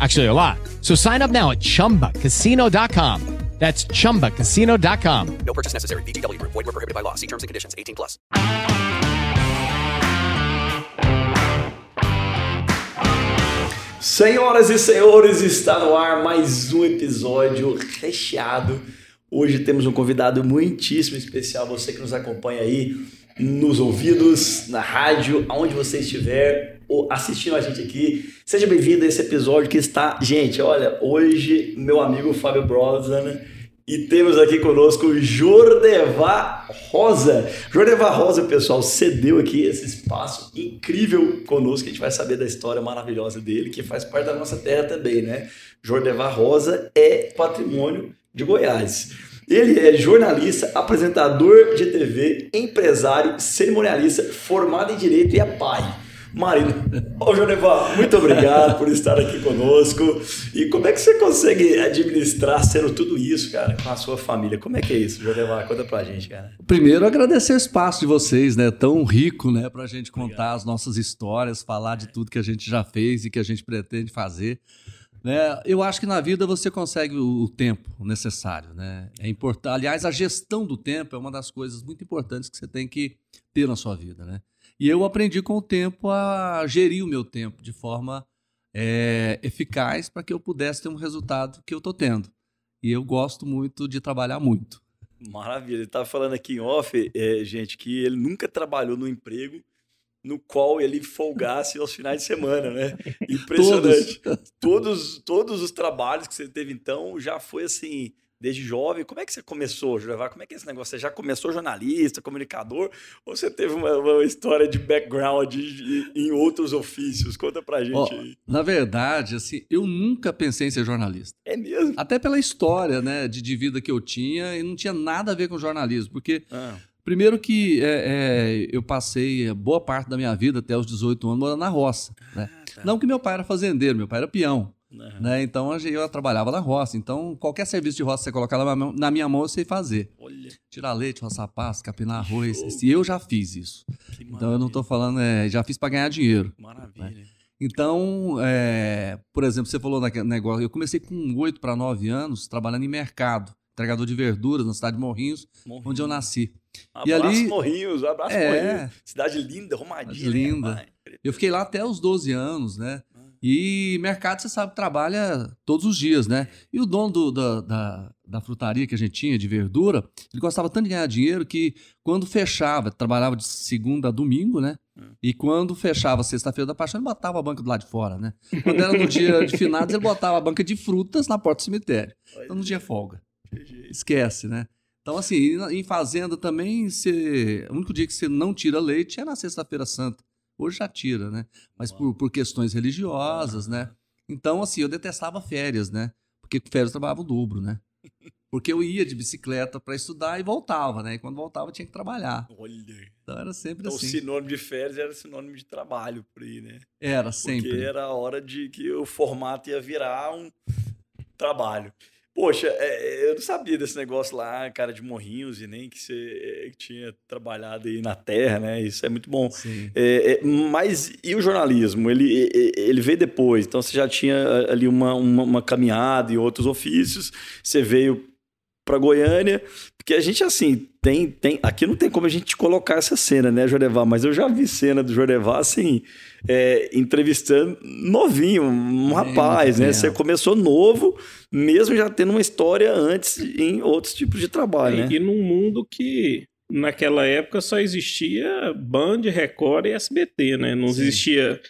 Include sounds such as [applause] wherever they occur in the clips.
Actually, a lot. So sign up now at chumbacasino.com. That's chumbacasino.com. No purchase necessary. VGW Group. Void were prohibited by law. See terms and conditions. 18 plus. Senhoras e senhores, está no ar mais um episódio recheado. Hoje temos um convidado muitíssimo especial. Você que nos acompanha aí nos ouvidos, na rádio, aonde você estiver assistindo a gente aqui. Seja bem-vindo a esse episódio que está... Gente, olha, hoje meu amigo Fábio Brosnan e temos aqui conosco o Jordevar Rosa. Jordevar Rosa, pessoal, cedeu aqui esse espaço incrível conosco. A gente vai saber da história maravilhosa dele, que faz parte da nossa terra também, né? Jordevar Rosa é patrimônio de Goiás. Ele é jornalista, apresentador de TV, empresário, cerimonialista, formado em Direito e é pai marido. Ô, Jonevar, muito obrigado por estar aqui conosco. E como é que você consegue administrar sendo tudo isso, cara, com a sua família? Como é que é isso, Jonevar? Conta pra gente, cara. Primeiro, agradecer o espaço de vocês, né? Tão rico, né? Pra gente contar obrigado. as nossas histórias, falar de tudo que a gente já fez e que a gente pretende fazer. Né? Eu acho que na vida você consegue o tempo necessário. Né? É importante. Aliás, a gestão do tempo é uma das coisas muito importantes que você tem que ter na sua vida. Né? E eu aprendi com o tempo a gerir o meu tempo de forma é, eficaz para que eu pudesse ter um resultado que eu estou tendo. E eu gosto muito de trabalhar muito. Maravilha. Ele estava falando aqui em off, é, gente, que ele nunca trabalhou no emprego no qual ele folgasse aos finais de semana, né? [laughs] Impressionante. Todos. todos, todos os trabalhos que você teve então já foi assim desde jovem. Como é que você começou, Julevar? Como é que é esse negócio? Você já começou jornalista, comunicador? Ou você teve uma, uma história de background em outros ofícios? Conta pra gente oh, aí. Na verdade, assim, eu nunca pensei em ser jornalista. É mesmo? Até pela história, né, de, de vida que eu tinha, e não tinha nada a ver com jornalismo, porque... Ah. Primeiro que é, é, eu passei boa parte da minha vida, até os 18 anos, morando na roça. Né? Ah, tá. Não que meu pai era fazendeiro, meu pai era peão. Uhum. Né? Então eu trabalhava na roça. Então qualquer serviço de roça que você colocar na minha mão, eu sei fazer. Olha. Tirar leite, roçar pasto, capinar arroz. E eu já fiz isso. então eu não estou falando, é, já fiz para ganhar dinheiro. Maravilha. Né? Então, é, por exemplo, você falou naquele negócio, eu comecei com 8 para 9 anos trabalhando em mercado, entregador de verduras na cidade de Morrinhos, Morrinhos. onde eu nasci. Abraço e ali, Morrinhos, abraço é, Morrinhos. Cidade linda, arrumadinha. Linda. Né, eu fiquei lá até os 12 anos, né? E mercado, você sabe, trabalha todos os dias, né? E o dono do, da, da, da, frutaria que a gente tinha, de verdura, ele gostava tanto de ganhar dinheiro que quando fechava, trabalhava de segunda a domingo, né? Hum. E quando fechava sexta-feira da paixão, ele botava a banca do lado de fora, né? Quando era no dia de finados, ele botava a banca de frutas na porta do cemitério. Então não tinha folga. Esquece, né? Então, assim, em fazenda também, você, o único dia que você não tira leite é na sexta-feira santa. Hoje já tira, né? Mas por, por questões religiosas, né? Então, assim, eu detestava férias, né? Porque férias eu trabalhava o dobro, né? Porque eu ia de bicicleta para estudar e voltava, né? E quando voltava tinha que trabalhar. Olha. Então era sempre então, assim. O sinônimo de férias era sinônimo de trabalho por aí, né? Era sempre. Porque era a hora de que o formato ia virar um trabalho. Poxa, é, eu não sabia desse negócio lá, cara de morrinhos, e nem que você é, tinha trabalhado aí na terra, né? Isso é muito bom. É, é, mas e o jornalismo? Ele, ele veio depois, então você já tinha ali uma, uma, uma caminhada e outros ofícios, você veio para Goiânia, porque a gente, assim, tem, tem. Aqui não tem como a gente colocar essa cena, né, Jorevar? Mas eu já vi cena do Jorevar, assim, é, entrevistando novinho, um rapaz, né? Você começou novo, mesmo já tendo uma história antes em outros tipos de trabalho, é, né? E num mundo que naquela época só existia Band, Record e SBT, né? Não Sim. existia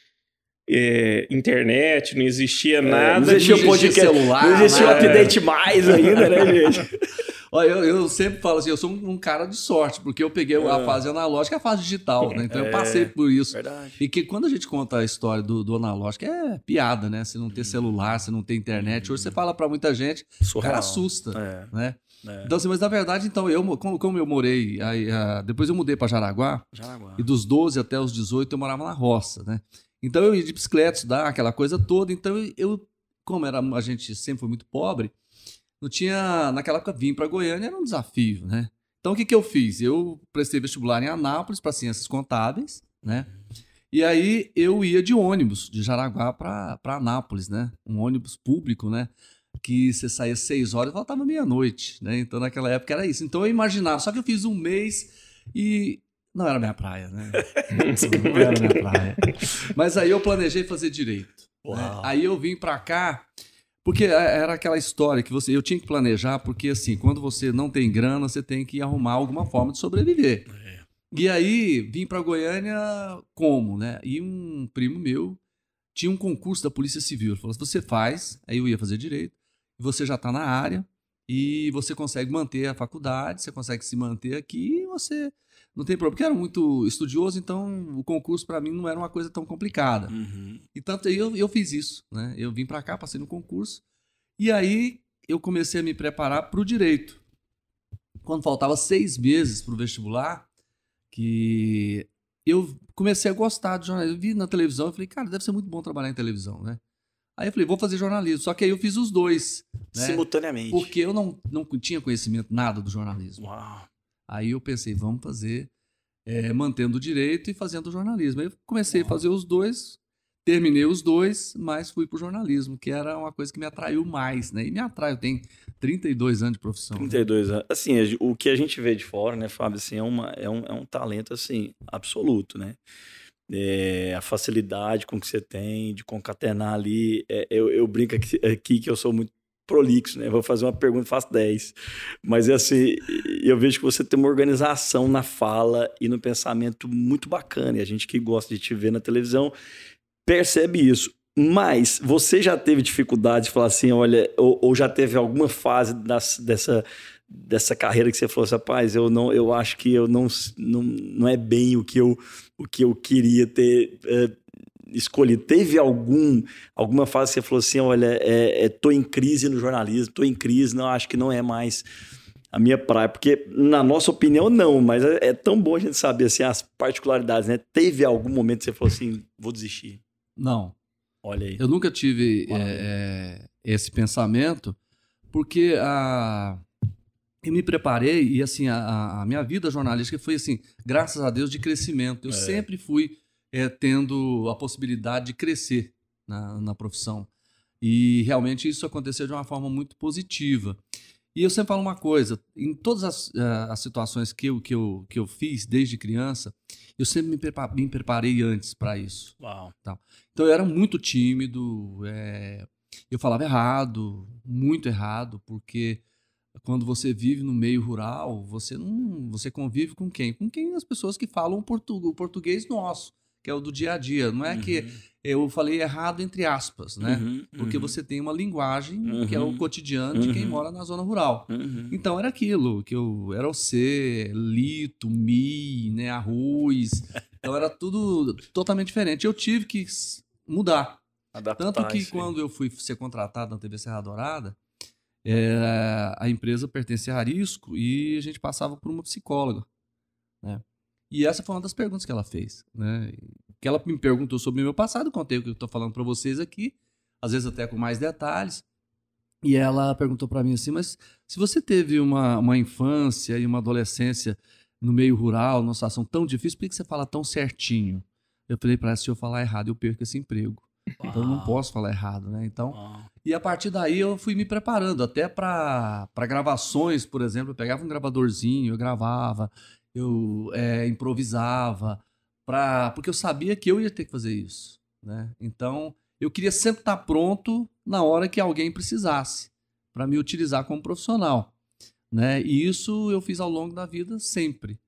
é, internet, não existia nada. não existia o não existia podcast, celular, não existia o né? update mais ainda, né, [laughs] gente? Olha, eu, eu sempre falo assim, eu sou um, um cara de sorte, porque eu peguei a fase analógica e a fase digital, né? Então eu passei por isso. Verdade. E que quando a gente conta a história do, do analógico, é piada, né? Se não ter celular, se não ter internet. Hoje você fala pra muita gente, o cara Surreal. assusta, É, né? é. Então, assim, mas na verdade, então, eu, como, como eu morei, aí, ah, depois eu mudei pra Jaraguá, Jaraguá. e dos 12 até os 18 eu morava na roça, né? Então eu ia de bicicleta, estudar, aquela coisa toda. Então eu, como era, a gente sempre foi muito pobre, não tinha, naquela época, vim para Goiânia era um desafio, né? Então o que, que eu fiz? Eu prestei vestibular em Anápolis para ciências contábeis, né? E aí eu ia de ônibus de Jaraguá para Anápolis, né? Um ônibus público, né? Que você saía seis horas e voltava meia-noite, né? Então naquela época era isso. Então eu imaginava, só que eu fiz um mês e não era minha praia, né? [laughs] Não era minha praia. Mas aí eu planejei fazer direito. né? Aí eu vim pra cá, porque é- era aquela história que você, eu tinha que planejar, porque assim, quando você não tem grana, você tem que arrumar alguma forma de sobreviver. E aí vim pra Goiânia como, né? E um primo meu tinha um concurso da Polícia Civil. Ele falou: você faz, aí eu ia fazer direito, você já tá na área e você consegue manter a faculdade, você consegue se manter aqui e você não tem problema. Porque era muito estudioso, então o concurso para mim não era uma coisa tão complicada. Uhum. E tanto eu, eu fiz isso, né? Eu vim para cá, passei no concurso, e aí eu comecei a me preparar para o direito. Quando faltava seis meses para o vestibular, que eu comecei a gostar de jornalismo. Eu vi na televisão, eu falei, cara, deve ser muito bom trabalhar em televisão, né? Aí eu falei, vou fazer jornalismo. Só que aí eu fiz os dois, né? Simultaneamente. Porque eu não, não tinha conhecimento nada do jornalismo. Uau. Aí eu pensei, vamos fazer é, mantendo o direito e fazendo o jornalismo. Aí eu comecei a fazer os dois, terminei os dois, mas fui pro jornalismo, que era uma coisa que me atraiu mais, né? E me atrai, eu tenho 32 anos de profissão. né? 32 anos. Assim, o que a gente vê de fora, né, Fábio, assim, é, uma, é, um, é um talento, assim, absoluto, né? É, a facilidade com que você tem de concatenar ali. é, eu, eu brinco aqui, aqui que eu sou muito prolixo, né? Vou fazer uma pergunta, faço 10. Mas é assim, eu vejo que você tem uma organização na fala e no pensamento muito bacana. E a gente que gosta de te ver na televisão percebe isso. Mas você já teve dificuldade de falar assim, olha, ou, ou já teve alguma fase das- dessa, dessa carreira que você falou assim, rapaz, eu não, eu acho que eu não, não, não é bem o que eu, o que eu queria ter eh, escolhido. Teve algum, alguma fase que você falou assim, olha, é, é, tô em crise no jornalismo, tô em crise, não acho que não é mais a minha praia, porque na nossa opinião não, mas é, é tão bom a gente saber assim as particularidades, né? Teve algum momento que você falou assim, vou desistir. Não, Olha aí. eu nunca tive é, é, esse pensamento, porque a, eu me preparei e assim a- a, a minha vida jornalística foi assim, graças a Deus, de crescimento. Eu sempre fui é, tendo a possibilidade de crescer na, na profissão. E realmente isso aconteceu de uma forma muito positiva. E eu sempre falo uma coisa: em todas as, eh, as situações que eu, que, eu, que eu fiz desde criança, eu sempre me, me preparei antes para isso. Uau. Então eu era muito tímido, é, eu falava errado, muito errado, porque quando você vive no meio rural, você não, você convive com quem? Com quem as pessoas que falam o português nosso, que é o do dia a dia. Não é que eu falei errado entre aspas, né? Uhum, Porque uhum, você tem uma linguagem que é o Uhum. cotidiano de quem Uhum. mora na zona rural. uhum. Então era aquilo, que eu era o C, lito, mi, né, arroz. Então era tudo totalmente diferente. Eu tive que mudar. Adaptar Tanto que aí. quando eu fui ser contratado na TV Serra Dourada, é, a empresa pertencia a Arisco e a gente passava por uma psicóloga. Né? E essa foi uma das perguntas que ela fez. Né? Que ela me perguntou sobre o meu passado, contei o que eu estou falando para vocês aqui, às vezes até com mais detalhes. E ela perguntou para mim assim: mas se você teve uma, uma infância e uma adolescência no meio rural, numa situação tão difícil, por que você fala tão certinho? Eu falei para ela: se eu falar errado, eu perco esse emprego. Então eu não Uau. posso falar errado, né? Então, Uau. e a partir daí eu fui me preparando, até para gravações, por exemplo. Eu pegava um gravadorzinho, eu gravava, eu é, improvisava, pra, porque eu sabia que eu ia ter que fazer isso. Né? Então eu queria sempre estar pronto na hora que alguém precisasse, para me utilizar como profissional. Né? E isso eu fiz ao longo da vida sempre.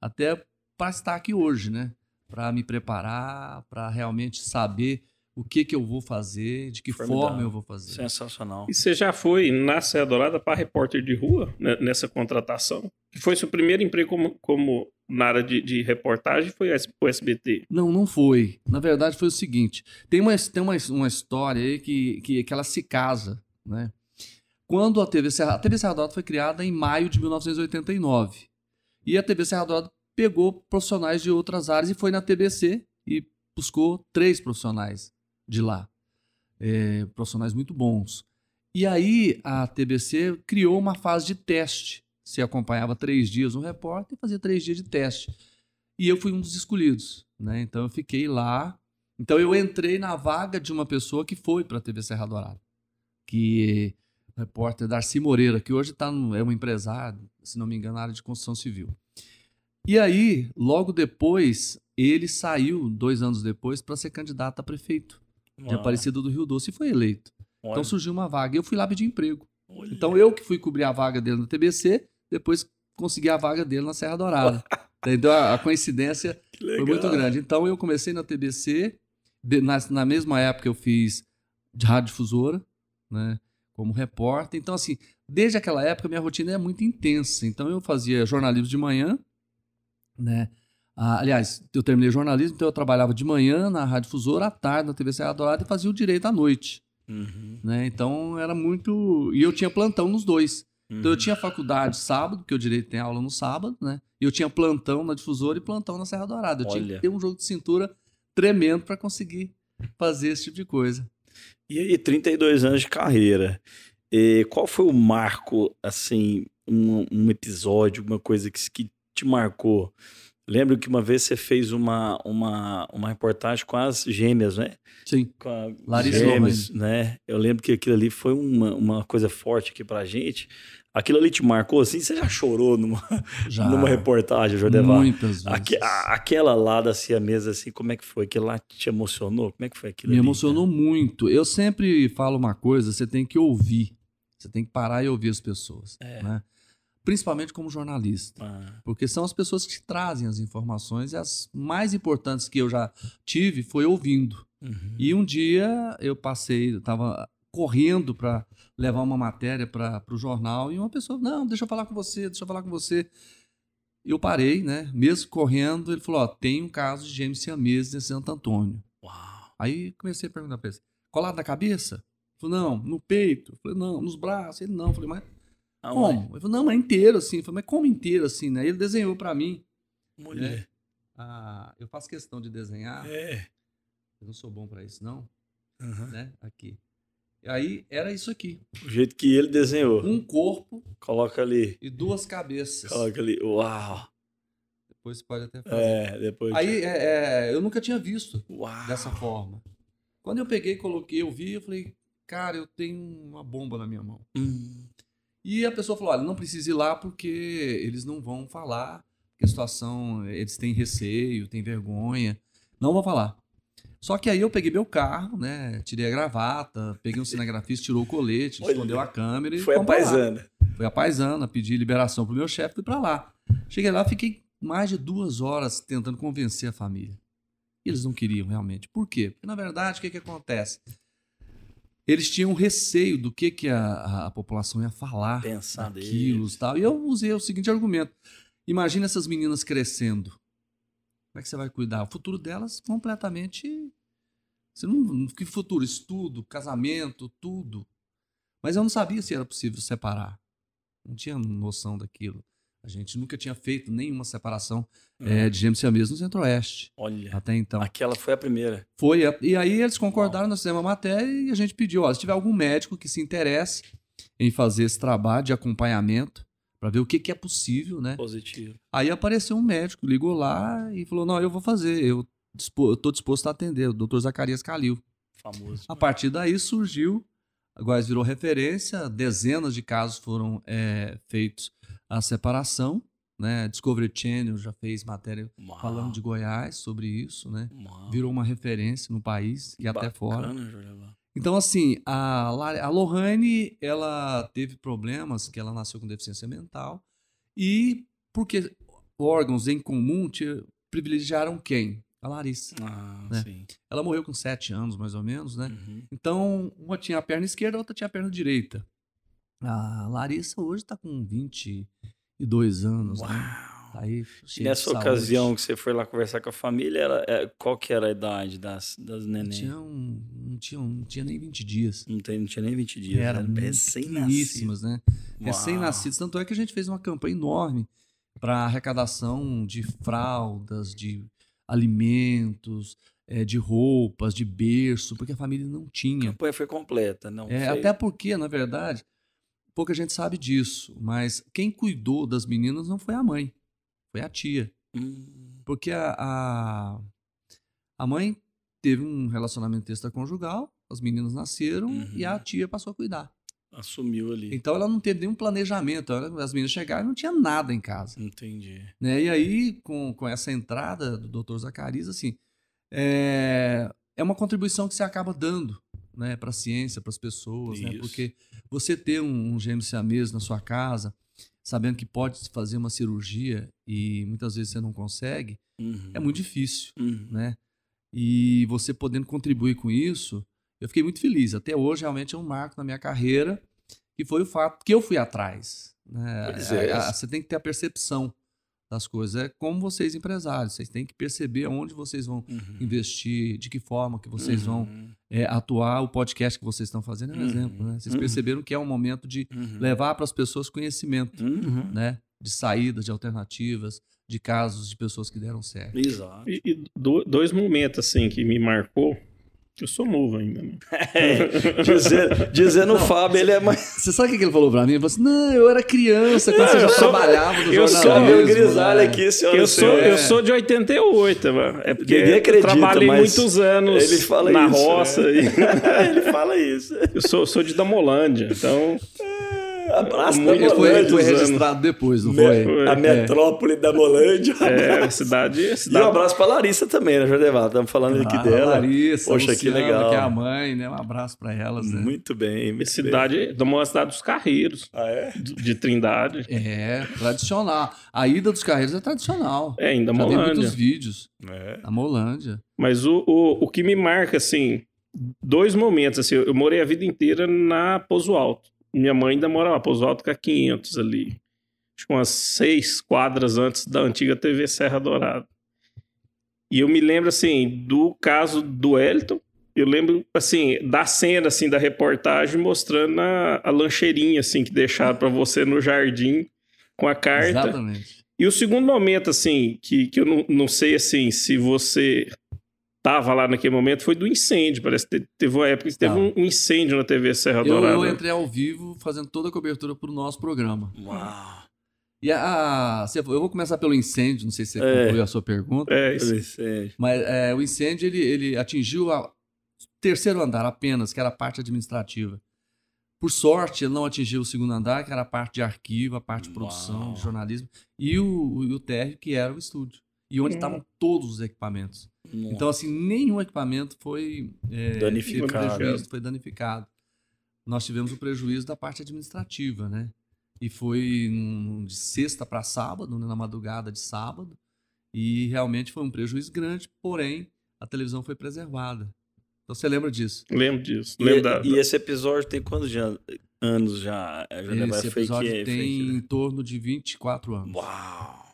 até para estar aqui hoje, né? Para me preparar, para realmente saber o que que eu vou fazer, de que Formidável. forma eu vou fazer. Sensacional. E você já foi na Serra Dourada para repórter de rua, né, nessa contratação? Que foi seu primeiro emprego como, como na área de, de reportagem, foi o SBT. Não, não foi. Na verdade, foi o seguinte: tem uma, tem uma, uma história aí que, que, que ela se casa, né? Quando a TV Serra, a TV Serra Dourada foi criada em maio de 1989. E a TV Serra Dourada pegou profissionais de outras áreas e foi na TBC e buscou três profissionais de lá. É, profissionais muito bons. E aí a TBC criou uma fase de teste. Você acompanhava três dias um repórter e fazia três dias de teste. E eu fui um dos escolhidos, né? Então eu fiquei lá. Então eu entrei na vaga de uma pessoa que foi para a TV Serra Dourada, que o repórter Darcy Moreira, que hoje tá no, é um empresário, se não me engano, na área de construção civil. E aí, logo depois, ele saiu, dois anos depois, para ser candidato a prefeito de Uau. Aparecida do Rio Doce e foi eleito. Olha, Então surgiu uma vaga e eu fui lá pedir emprego. olha. Então eu que fui cobrir a vaga dele no TBC, depois consegui a vaga dele na Serra Dourada. [laughs] Entendeu? A coincidência foi muito grande. Então eu comecei na TBC, de- na, na mesma época eu fiz de radiodifusora, né, como repórter. Então assim, desde aquela época minha rotina é muito intensa. Então eu fazia jornalismo de manhã, né? Ah, aliás, eu terminei jornalismo, então eu trabalhava de manhã na radiodifusora, à tarde na TV Serra Dourada e fazia o direito à noite, Uhum, né? Então era muito e eu tinha plantão nos dois. Então eu uhum. tinha faculdade sábado, porque o direito tem aula no sábado, né? E eu tinha plantão na difusora e plantão na Serra Dourada. Eu tinha Olha. que ter um jogo de cintura tremendo para conseguir fazer esse tipo de coisa. E aí, 32 anos de carreira. E qual foi o marco, assim, um, um episódio, uma coisa que, que te marcou? Lembro que uma vez você fez uma, uma, uma reportagem com as gêmeas, né? Sim. Com a Larissa gêmeas, né? Eu lembro que aquilo ali foi uma, uma coisa forte aqui pra gente. Aquilo ali te marcou assim? Você já chorou numa, [laughs] Já. numa reportagem, Jordevar? Muitas vezes. Aque- a- aquela lá da Siamesa, assim, como é que foi? Aquilo lá te emocionou? Como é que foi aquilo Me ali, emocionou muito. Eu sempre falo uma coisa, você tem que ouvir. Você tem que parar e ouvir as pessoas. É. Né? Principalmente como jornalista. Ah, Porque são as pessoas que trazem as informações e as mais importantes que eu já tive foi ouvindo. uhum. E um dia eu passei, eu tava correndo para levar uma matéria para o jornal e uma pessoa, não, deixa eu falar com você, deixa eu falar com você. Eu parei, né? Mesmo correndo, ele falou: Ó, tem um caso de gêmeos siameses em Santo Antônio. Uau. Aí comecei a perguntar pra ele: colado na cabeça? Ele falou: não, no peito. Eu falei: não, nos braços. Ele não. Eu falei: mas Aonde? como? Ele falou: não, mas inteiro assim. Eu falei: mas como inteiro assim, né? Ele desenhou para mim. Mulher. Ah, eu faço questão de desenhar. É. Eu não sou bom para isso, não, Uhum. né? Aqui. Aí era isso aqui: O jeito que ele desenhou. um corpo Coloca ali. e duas cabeças. Coloca ali. Uau. Depois você pode até fazer. É, depois. Aí é, é, eu nunca tinha visto Uau. dessa forma. Quando eu peguei, coloquei, eu vi, eu falei, cara, eu tenho uma bomba na minha mão. Hum. E a pessoa falou, olha, não precisa ir lá porque eles não vão falar, porque a situação, eles têm receio, têm vergonha, não vão falar. Só que aí eu peguei meu carro, né, tirei a gravata, peguei um cinegrafista, tirou o colete, Olha, escondeu a câmera e Foi a paisana. Foi a paisana, pedi liberação pro meu chefe, fui pra lá. Cheguei lá, fiquei mais de duas horas tentando convencer a família. E eles não queriam realmente. Por quê? Porque, na verdade, o que, que acontece? Eles tinham receio do que, que a, a população ia falar Pensar daquilo e tal. E eu usei o seguinte argumento. Imagina essas meninas crescendo. Como é que você vai cuidar? O futuro delas completamente... Você não, que futuro? Estudo, casamento, tudo. Mas eu não sabia se era possível separar. Não tinha noção daquilo. A gente nunca tinha feito nenhuma separação eh, de gêmeos siameses no Centro-Oeste Olha. até então. Aquela foi a primeira. Foi, a- e aí eles concordaram, nós fizemos uma matéria e a gente pediu, ó, se tiver algum médico que se interesse em fazer esse trabalho de acompanhamento, para ver o que, que é possível, né? Positivo. Aí apareceu um médico, ligou lá e falou, não, eu vou fazer, eu, tô disposto a atender, o doutor Zacarias Calil. Famoso. A partir daí surgiu, agora virou referência, dezenas de casos foram é, feitos a separação, né? Discovery Channel já fez matéria Uau. falando de Goiás sobre isso, né? Uau. Virou uma referência no país e até fora. Bacana, Jordevar. Então, assim, a, a Lohane, ela teve problemas, que ela nasceu com deficiência mental, e porque órgãos em comum te privilegiaram quem? A Larissa. Ah, né? sim. Ela morreu com sete anos, mais ou menos, né? Uhum. Então, uma tinha a perna esquerda, a outra tinha a perna direita. A Larissa hoje tá com 22 anos, né? Aí, nessa saúde. ocasião que você foi lá conversar com a família, ela, é, qual que era a idade das, das Não neném? tinha, um- não, tinha, um- não tinha nem 20 dias. Não, tem, não tinha nem 20 dias. Era Era muito recém-nascido. pequeníssimas, né? Recém-nascidos. Tanto é que a gente fez uma campanha enorme para arrecadação de fraldas, de alimentos, eh, de roupas, de berço, porque a família não A tinha. campanha foi completa, não É, foi? até porque, na verdade, pouca gente sabe disso, mas quem cuidou das meninas não foi a mãe, foi a tia. Hum, Porque a, a, a mãe teve um relacionamento extraconjugal, as meninas nasceram Uhum. e a tia passou a cuidar. assumiu ali. Então ela não teve nenhum planejamento. As meninas chegaram e não tinha nada em casa. Entendi. Né? E aí, com, com essa entrada do Dr. Zacarias, assim, é, é uma contribuição que você acaba dando né, para a ciência, para as pessoas, né? Porque você ter um, um gêmeo siamês na sua casa, sabendo que pode se fazer uma cirurgia e muitas vezes você não consegue, Uhum. é muito difícil, Uhum. né? E você podendo contribuir com isso, eu fiquei muito feliz. Até hoje, realmente, é um marco na minha carreira, que foi o fato que eu fui atrás. Né? É. A- Você tem que ter a percepção das coisas. É como vocês, empresários, vocês têm que perceber onde vocês vão Uhum. investir, de que forma que vocês vão Uhum. é, atuar. O podcast que vocês estão fazendo é um Uhum. exemplo. Né? Vocês Uhum. perceberam que é um momento de Uhum. levar para as pessoas conhecimento, Uhum. né? de saídas, de alternativas, de casos de pessoas que deram certo. Exato. E, e do- dois momentos, assim, que me marcou. Eu sou novo ainda, né? [laughs] É, dizer, dizendo o Fábio, ele é mais. Você sabe o que ele falou pra mim? Ele falou assim, não, eu era criança quando você já eu sou- trabalhava no eu sou. Cabelo grisalho né? aqui, senhora. Eu e sou, senhores. eu sou de 88, mano. É porque Ninguém eu acredita, trabalhei mas muitos anos ele fala na isso, roça. né? e- [laughs] ele fala isso. eu sou, sou de Damolândia, então Abraço da foi, Molândia. foi anos. registrado depois, não Me- foi? A É. metrópole da Molândia. é a cidade. A E um cidade abraço pra Larissa também, né, Jordeval? Estamos falando aqui Ah, dela. Larissa, Poxa, que legal. que é a mãe, né? Um abraço pra elas, né? Muito bem. Muito cidade, de uma cidade dos Carreiros. Ah, é? de de Trindade. É, tradicional. A ida dos carreiros é tradicional. É, em Já tem Damolândia. muitos vídeos. É. A Molândia. Mas o, o, o que me marca, assim, dois momentos, assim, eu morei a vida inteira na Pouso Alto. Minha mãe ainda mora lá, Pouso Alto com a 500 ali. Acho que umas seis quadras antes da antiga TV Serra Dourada. E eu me lembro, assim, do caso do Elton. Eu lembro, assim, da cena, assim, da reportagem mostrando a, a lancheirinha, assim, que deixaram pra você no jardim com a carta. Exatamente. E o segundo momento, assim, que, que eu não, não sei, assim, se você tava lá naquele momento, foi do incêndio. Parece que te- teve uma época que teve Tava. um, incêndio na TV Serra Eu, Dourada. eu entrei ao vivo fazendo toda a cobertura pro nosso programa. Uau. E a, a- eu vou começar pelo incêndio, não sei se você É. concluiu a sua pergunta. É, isso. Vicente. Mas é, o incêndio ele, ele atingiu o terceiro andar apenas, que era a parte administrativa. Por sorte, ele não atingiu o segundo andar, que era a parte de arquivo, a parte de produção, Uau. de jornalismo, e o, o, o térreo, que era o estúdio. E onde Hum. estavam todos os equipamentos. Então, assim, nenhum equipamento foi é, Danificado. prejuízo, foi danificado. Nós tivemos o prejuízo da parte administrativa, né? E foi de sexta para sábado, né, na madrugada de sábado. E realmente foi um prejuízo grande, porém a televisão foi preservada. Então você lembra disso? Lembro disso. E, Lembro da, e esse episódio tem quantos já- anos já? Jordeval? Esse Foi episódio que- foi tem que- em torno de 24 anos. Uau!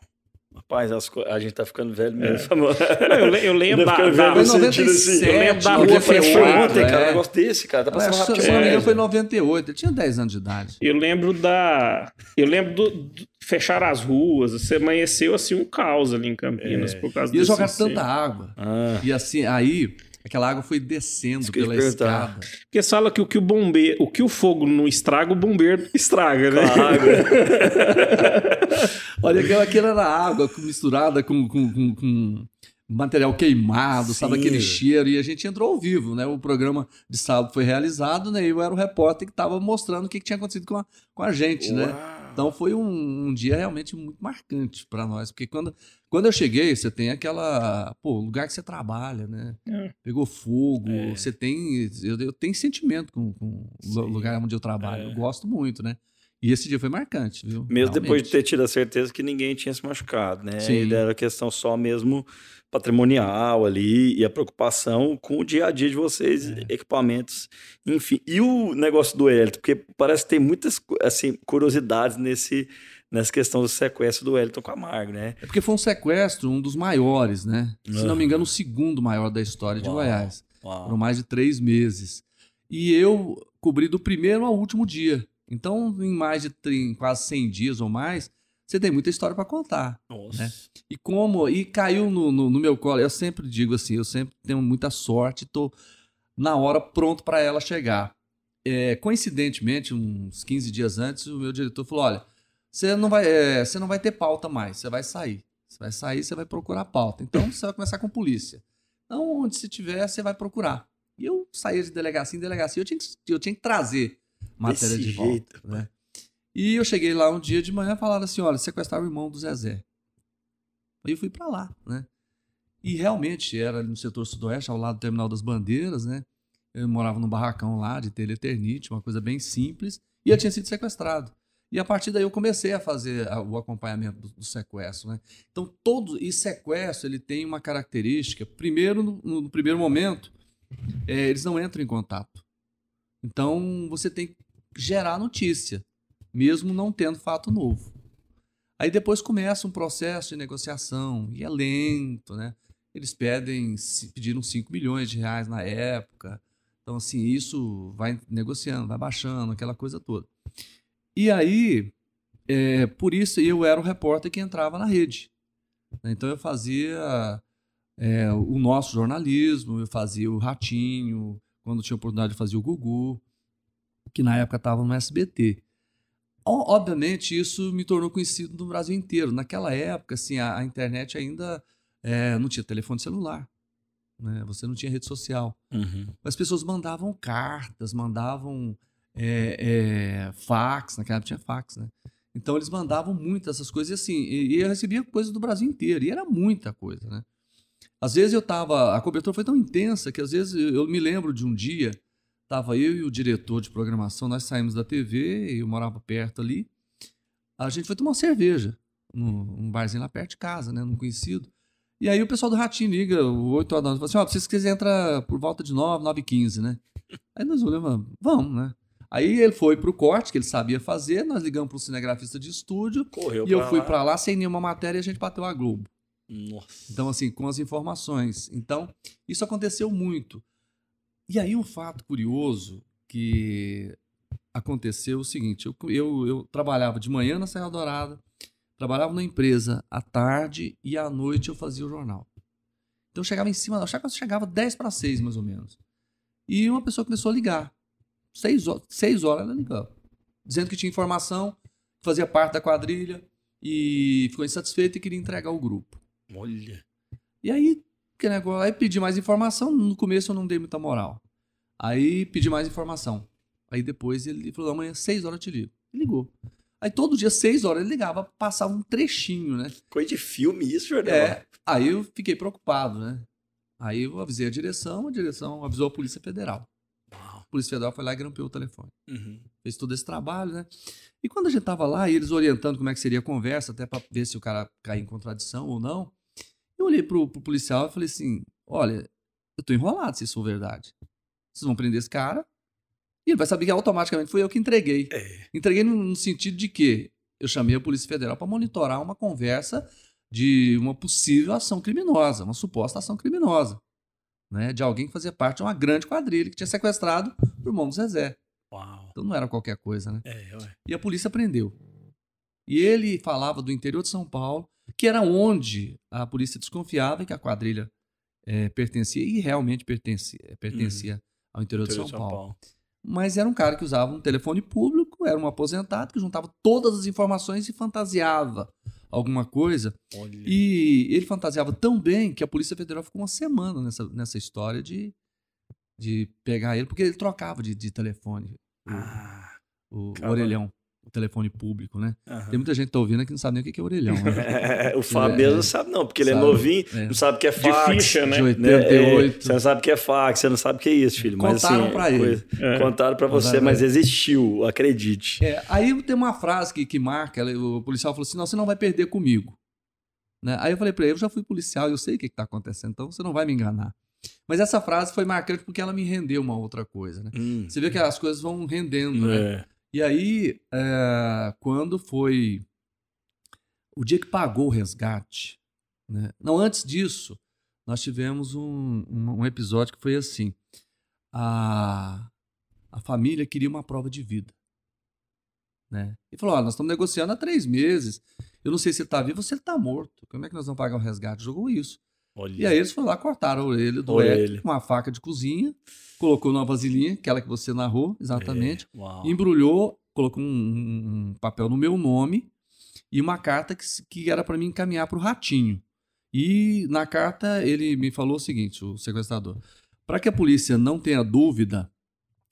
Rapaz, as co- a gente tá ficando velho mesmo. É. [laughs] Não, eu, le- eu lembro da, da, velho sentido assim. 97, eu lembro da rua foi ontem, cara, é. um negócio desse, cara. Tá passando se rápido. eu não me engano, demais, foi em né? 98. Ele tinha 10 anos de idade. Eu lembro da. Eu lembro do, do- fechar as ruas. Você amanheceu assim um caos ali em Campinas É. por causa Ia desse jogar tanta água. Ah, E assim, aí, aquela água foi descendo pela escada. Porque você fala que o que o bombeiro, o que o fogo não estraga, o bombeiro [laughs] estraga, né? a água. [laughs] Olha, aquela, aquela era água misturada com, com, com- com material queimado, sabe Sim. aquele cheiro? E a gente entrou ao vivo, né? O programa de sábado foi realizado, né? E eu era o repórter que estava mostrando o que, que tinha acontecido com a, com a gente, né? Uau. Então foi um, um dia realmente muito marcante para nós, porque quando, quando eu cheguei, você tem aquela, pô, lugar que você trabalha, né? É. Pegou fogo, É. você tem, eu, eu tenho sentimento com, com o lugar onde eu trabalho, É. eu gosto muito, né? E esse dia foi marcante, viu? Mesmo depois de Realmente. ter tido a certeza que ninguém tinha se machucado, né? Sim. E era questão só mesmo patrimonial ali e a preocupação com o dia a dia de vocês, É. equipamentos, enfim. E o negócio do Elton, porque parece que tem muitas assim, curiosidades nesse, nessa questão do sequestro do Elton Camargo, né? É porque foi um sequestro, um dos maiores, né? Se não me engano, o segundo maior da história de Uau. Goiás. Uau. Foram mais de três meses. E eu cobri do primeiro ao último dia. Então, em mais de em quase 100 dias ou mais, você tem muita história para contar. Nossa. né? E como. E caiu no, no, no meu colo. Eu sempre digo assim: eu sempre tenho muita sorte, tô na hora pronto para ela chegar. É, coincidentemente, uns 15 dias antes, o meu diretor falou: olha, você não vai, é, você não vai ter pauta mais, você vai sair. Você vai sair, você vai procurar pauta. Então você vai começar com polícia. Então, onde se tiver, você vai procurar. E eu saía de delegacia em delegacia, eu tinha que, eu tinha que trazer matéria Desse de volta. jeito, né? E eu cheguei lá um dia de manhã e falaram assim: olha, sequestraram o irmão do Zezé. Aí eu fui pra lá, né? E realmente era no setor sudoeste, ao lado do Terminal das Bandeiras, né? Eu morava num barracão lá de telha eternite, uma coisa bem simples, e eu tinha sido sequestrado. E a partir daí eu comecei a fazer a- o acompanhamento do, do sequestro, né? Então todo e sequestro ele tem uma característica. Primeiro, no, no primeiro momento, é, eles não entram em contato. Então você tem que gerar notícia, mesmo não tendo fato novo. Aí depois começa um processo de negociação e é lento, né? Eles pedem, pediram 5 milhões de reais na época. Então, assim, isso vai negociando, vai baixando, aquela coisa toda. E aí, é, por isso, eu era o repórter que entrava na rede. Então, eu fazia é, o nosso jornalismo, eu fazia o Ratinho, quando tinha oportunidade de fazer o Gugu, que na época estava no SBT. Obviamente, isso me tornou conhecido no Brasil inteiro. Naquela época, assim, a, a internet ainda é, não tinha telefone celular, né? você não tinha rede social. Uhum. As pessoas mandavam cartas, mandavam é, é, fax, naquela época tinha fax, né? Então eles mandavam muitas essas coisas e assim, e, e eu recebia coisas do Brasil inteiro, e era muita coisa, né? Às vezes eu tava, a cobertura foi tão intensa que às vezes eu, eu me lembro de um dia, tava eu e o diretor de programação, nós saímos da TV, eu morava perto ali, a gente foi tomar uma cerveja, num, barzinho lá perto de casa, né, num conhecido. E aí o pessoal do Ratinho liga, 8 horas da noite, fala assim, ó, vocês quiserem entrar por volta de 9, 9 e 15, né? Aí nós olhamos, vamos, né? Aí ele foi pro corte, que ele sabia fazer, nós ligamos pro cinegrafista de estúdio, Correu e eu fui pra lá sem nenhuma matéria e a gente bateu a Globo. Nossa. Então, assim, com as informações. Então, isso aconteceu muito. E aí, um fato curioso que aconteceu é o seguinte: eu, eu, eu trabalhava de manhã na Serra Dourada, trabalhava na empresa à tarde e à noite eu fazia o jornal. Então, eu chegava em cima, eu chegava 10 para 6, mais ou menos. E uma pessoa começou a ligar. Seis horas, seis horas ela ligava. Dizendo que tinha informação, fazia parte da quadrilha e ficou insatisfeita e queria entregar o grupo. Olha. E aí, que negócio, aí pedi mais informação. No começo eu não dei muita moral. Aí pedi mais informação. Aí depois ele falou: amanhã, seis horas eu te ligo. E ligou. Aí todo dia, seis horas, ele ligava, passava um trechinho, né? Coisa de filme isso, Jordão. É. Aí eu fiquei preocupado, né? Aí eu avisei a direção, a direção avisou a Polícia Federal. A Polícia Federal foi lá e grampeou o telefone. Uhum. Fez todo esse trabalho, né? E quando a gente tava lá, e eles orientando como é que seria a conversa, até para ver se o cara caía em contradição ou não, eu olhei pro, pro policial e falei assim: olha, eu tô enrolado se isso for verdade. Vocês vão prender esse cara e ele vai saber que automaticamente foi eu que entreguei. É. Entreguei no, no sentido de que eu chamei a Polícia Federal para monitorar uma conversa de uma possível ação criminosa, uma suposta ação criminosa. Né, de alguém que fazia parte de uma grande quadrilha que tinha sequestrado o irmão do Zezé. Uau. Então não era qualquer coisa, né? É, ué. E a polícia prendeu. E ele falava do interior de São Paulo, que era onde a polícia desconfiava que a quadrilha eh, pertencia, e realmente pertencia, pertencia ao interior, de São, Paulo. Mas era um cara que usava um telefone público, era um aposentado que juntava todas as informações e fantasiava alguma coisa. Olha. E ele fantasiava tão bem que a Polícia Federal ficou uma semana nessa, nessa história de, de pegar ele, porque ele trocava de, de telefone, o, Ah, o Caramba. orelhão. O telefone público, né? Aham. Tem muita gente que tá ouvindo que não sabe nem o que é orelhão, né? É, [laughs] o Fábio É, não sabe não, porque ele é novinho, é. não sabe o que é De fax. ficha, né? De né? 88. É, você não sabe o que é fax, você não sabe o que é isso, filho. Mas, Contaram assim, pra ele. coisa- É. Contaram pra você, Contaram mas existiu, acredite. É, aí tem uma frase que, que marca, ela- o policial falou assim, não, você não vai perder comigo. Né? Aí eu falei pra ele, eu já fui policial, eu sei o que está acontecendo, então você não vai me enganar. Mas essa frase foi marcante porque ela me rendeu uma outra coisa, né? Hum, Você vê que as coisas vão rendendo, né? E aí, é, quando foi o dia que pagou o resgate, né? Não, antes disso, nós tivemos um, um, episódio que foi assim. A, a família queria uma prova de vida. Né? E falou: nós estamos negociando há três meses. Eu não sei se ele está vivo ou se ele está morto. Como é que nós vamos pagar o resgate? Jogou isso. Olha. E aí eles foram lá, cortaram a orelha do. Hélio com uma faca de cozinha, colocou numa vasilhinha, aquela que você narrou, exatamente, Uau. embrulhou, colocou um, um- papel no meu nome e uma carta que, que era para mim encaminhar para o Ratinho. E na carta ele me falou o seguinte, o sequestrador, para que a polícia não tenha dúvida,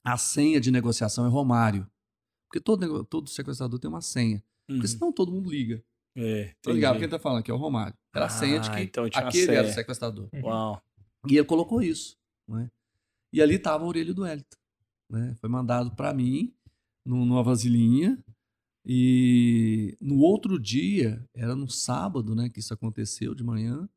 a senha de negociação é Romário. Porque todo, todo sequestrador tem uma senha. Uhum. Porque senão todo mundo liga. É, Tô ligado, quem tá falando aqui é o Romário. Era a senha de Ah, que então aquele era o sequestrador. Uau. E ele colocou isso. Né? E ali estava a orelha do Elton. Né? Foi mandado para mim, num- numa vasilhinha. E no outro dia, era no sábado né, que isso aconteceu de manhã.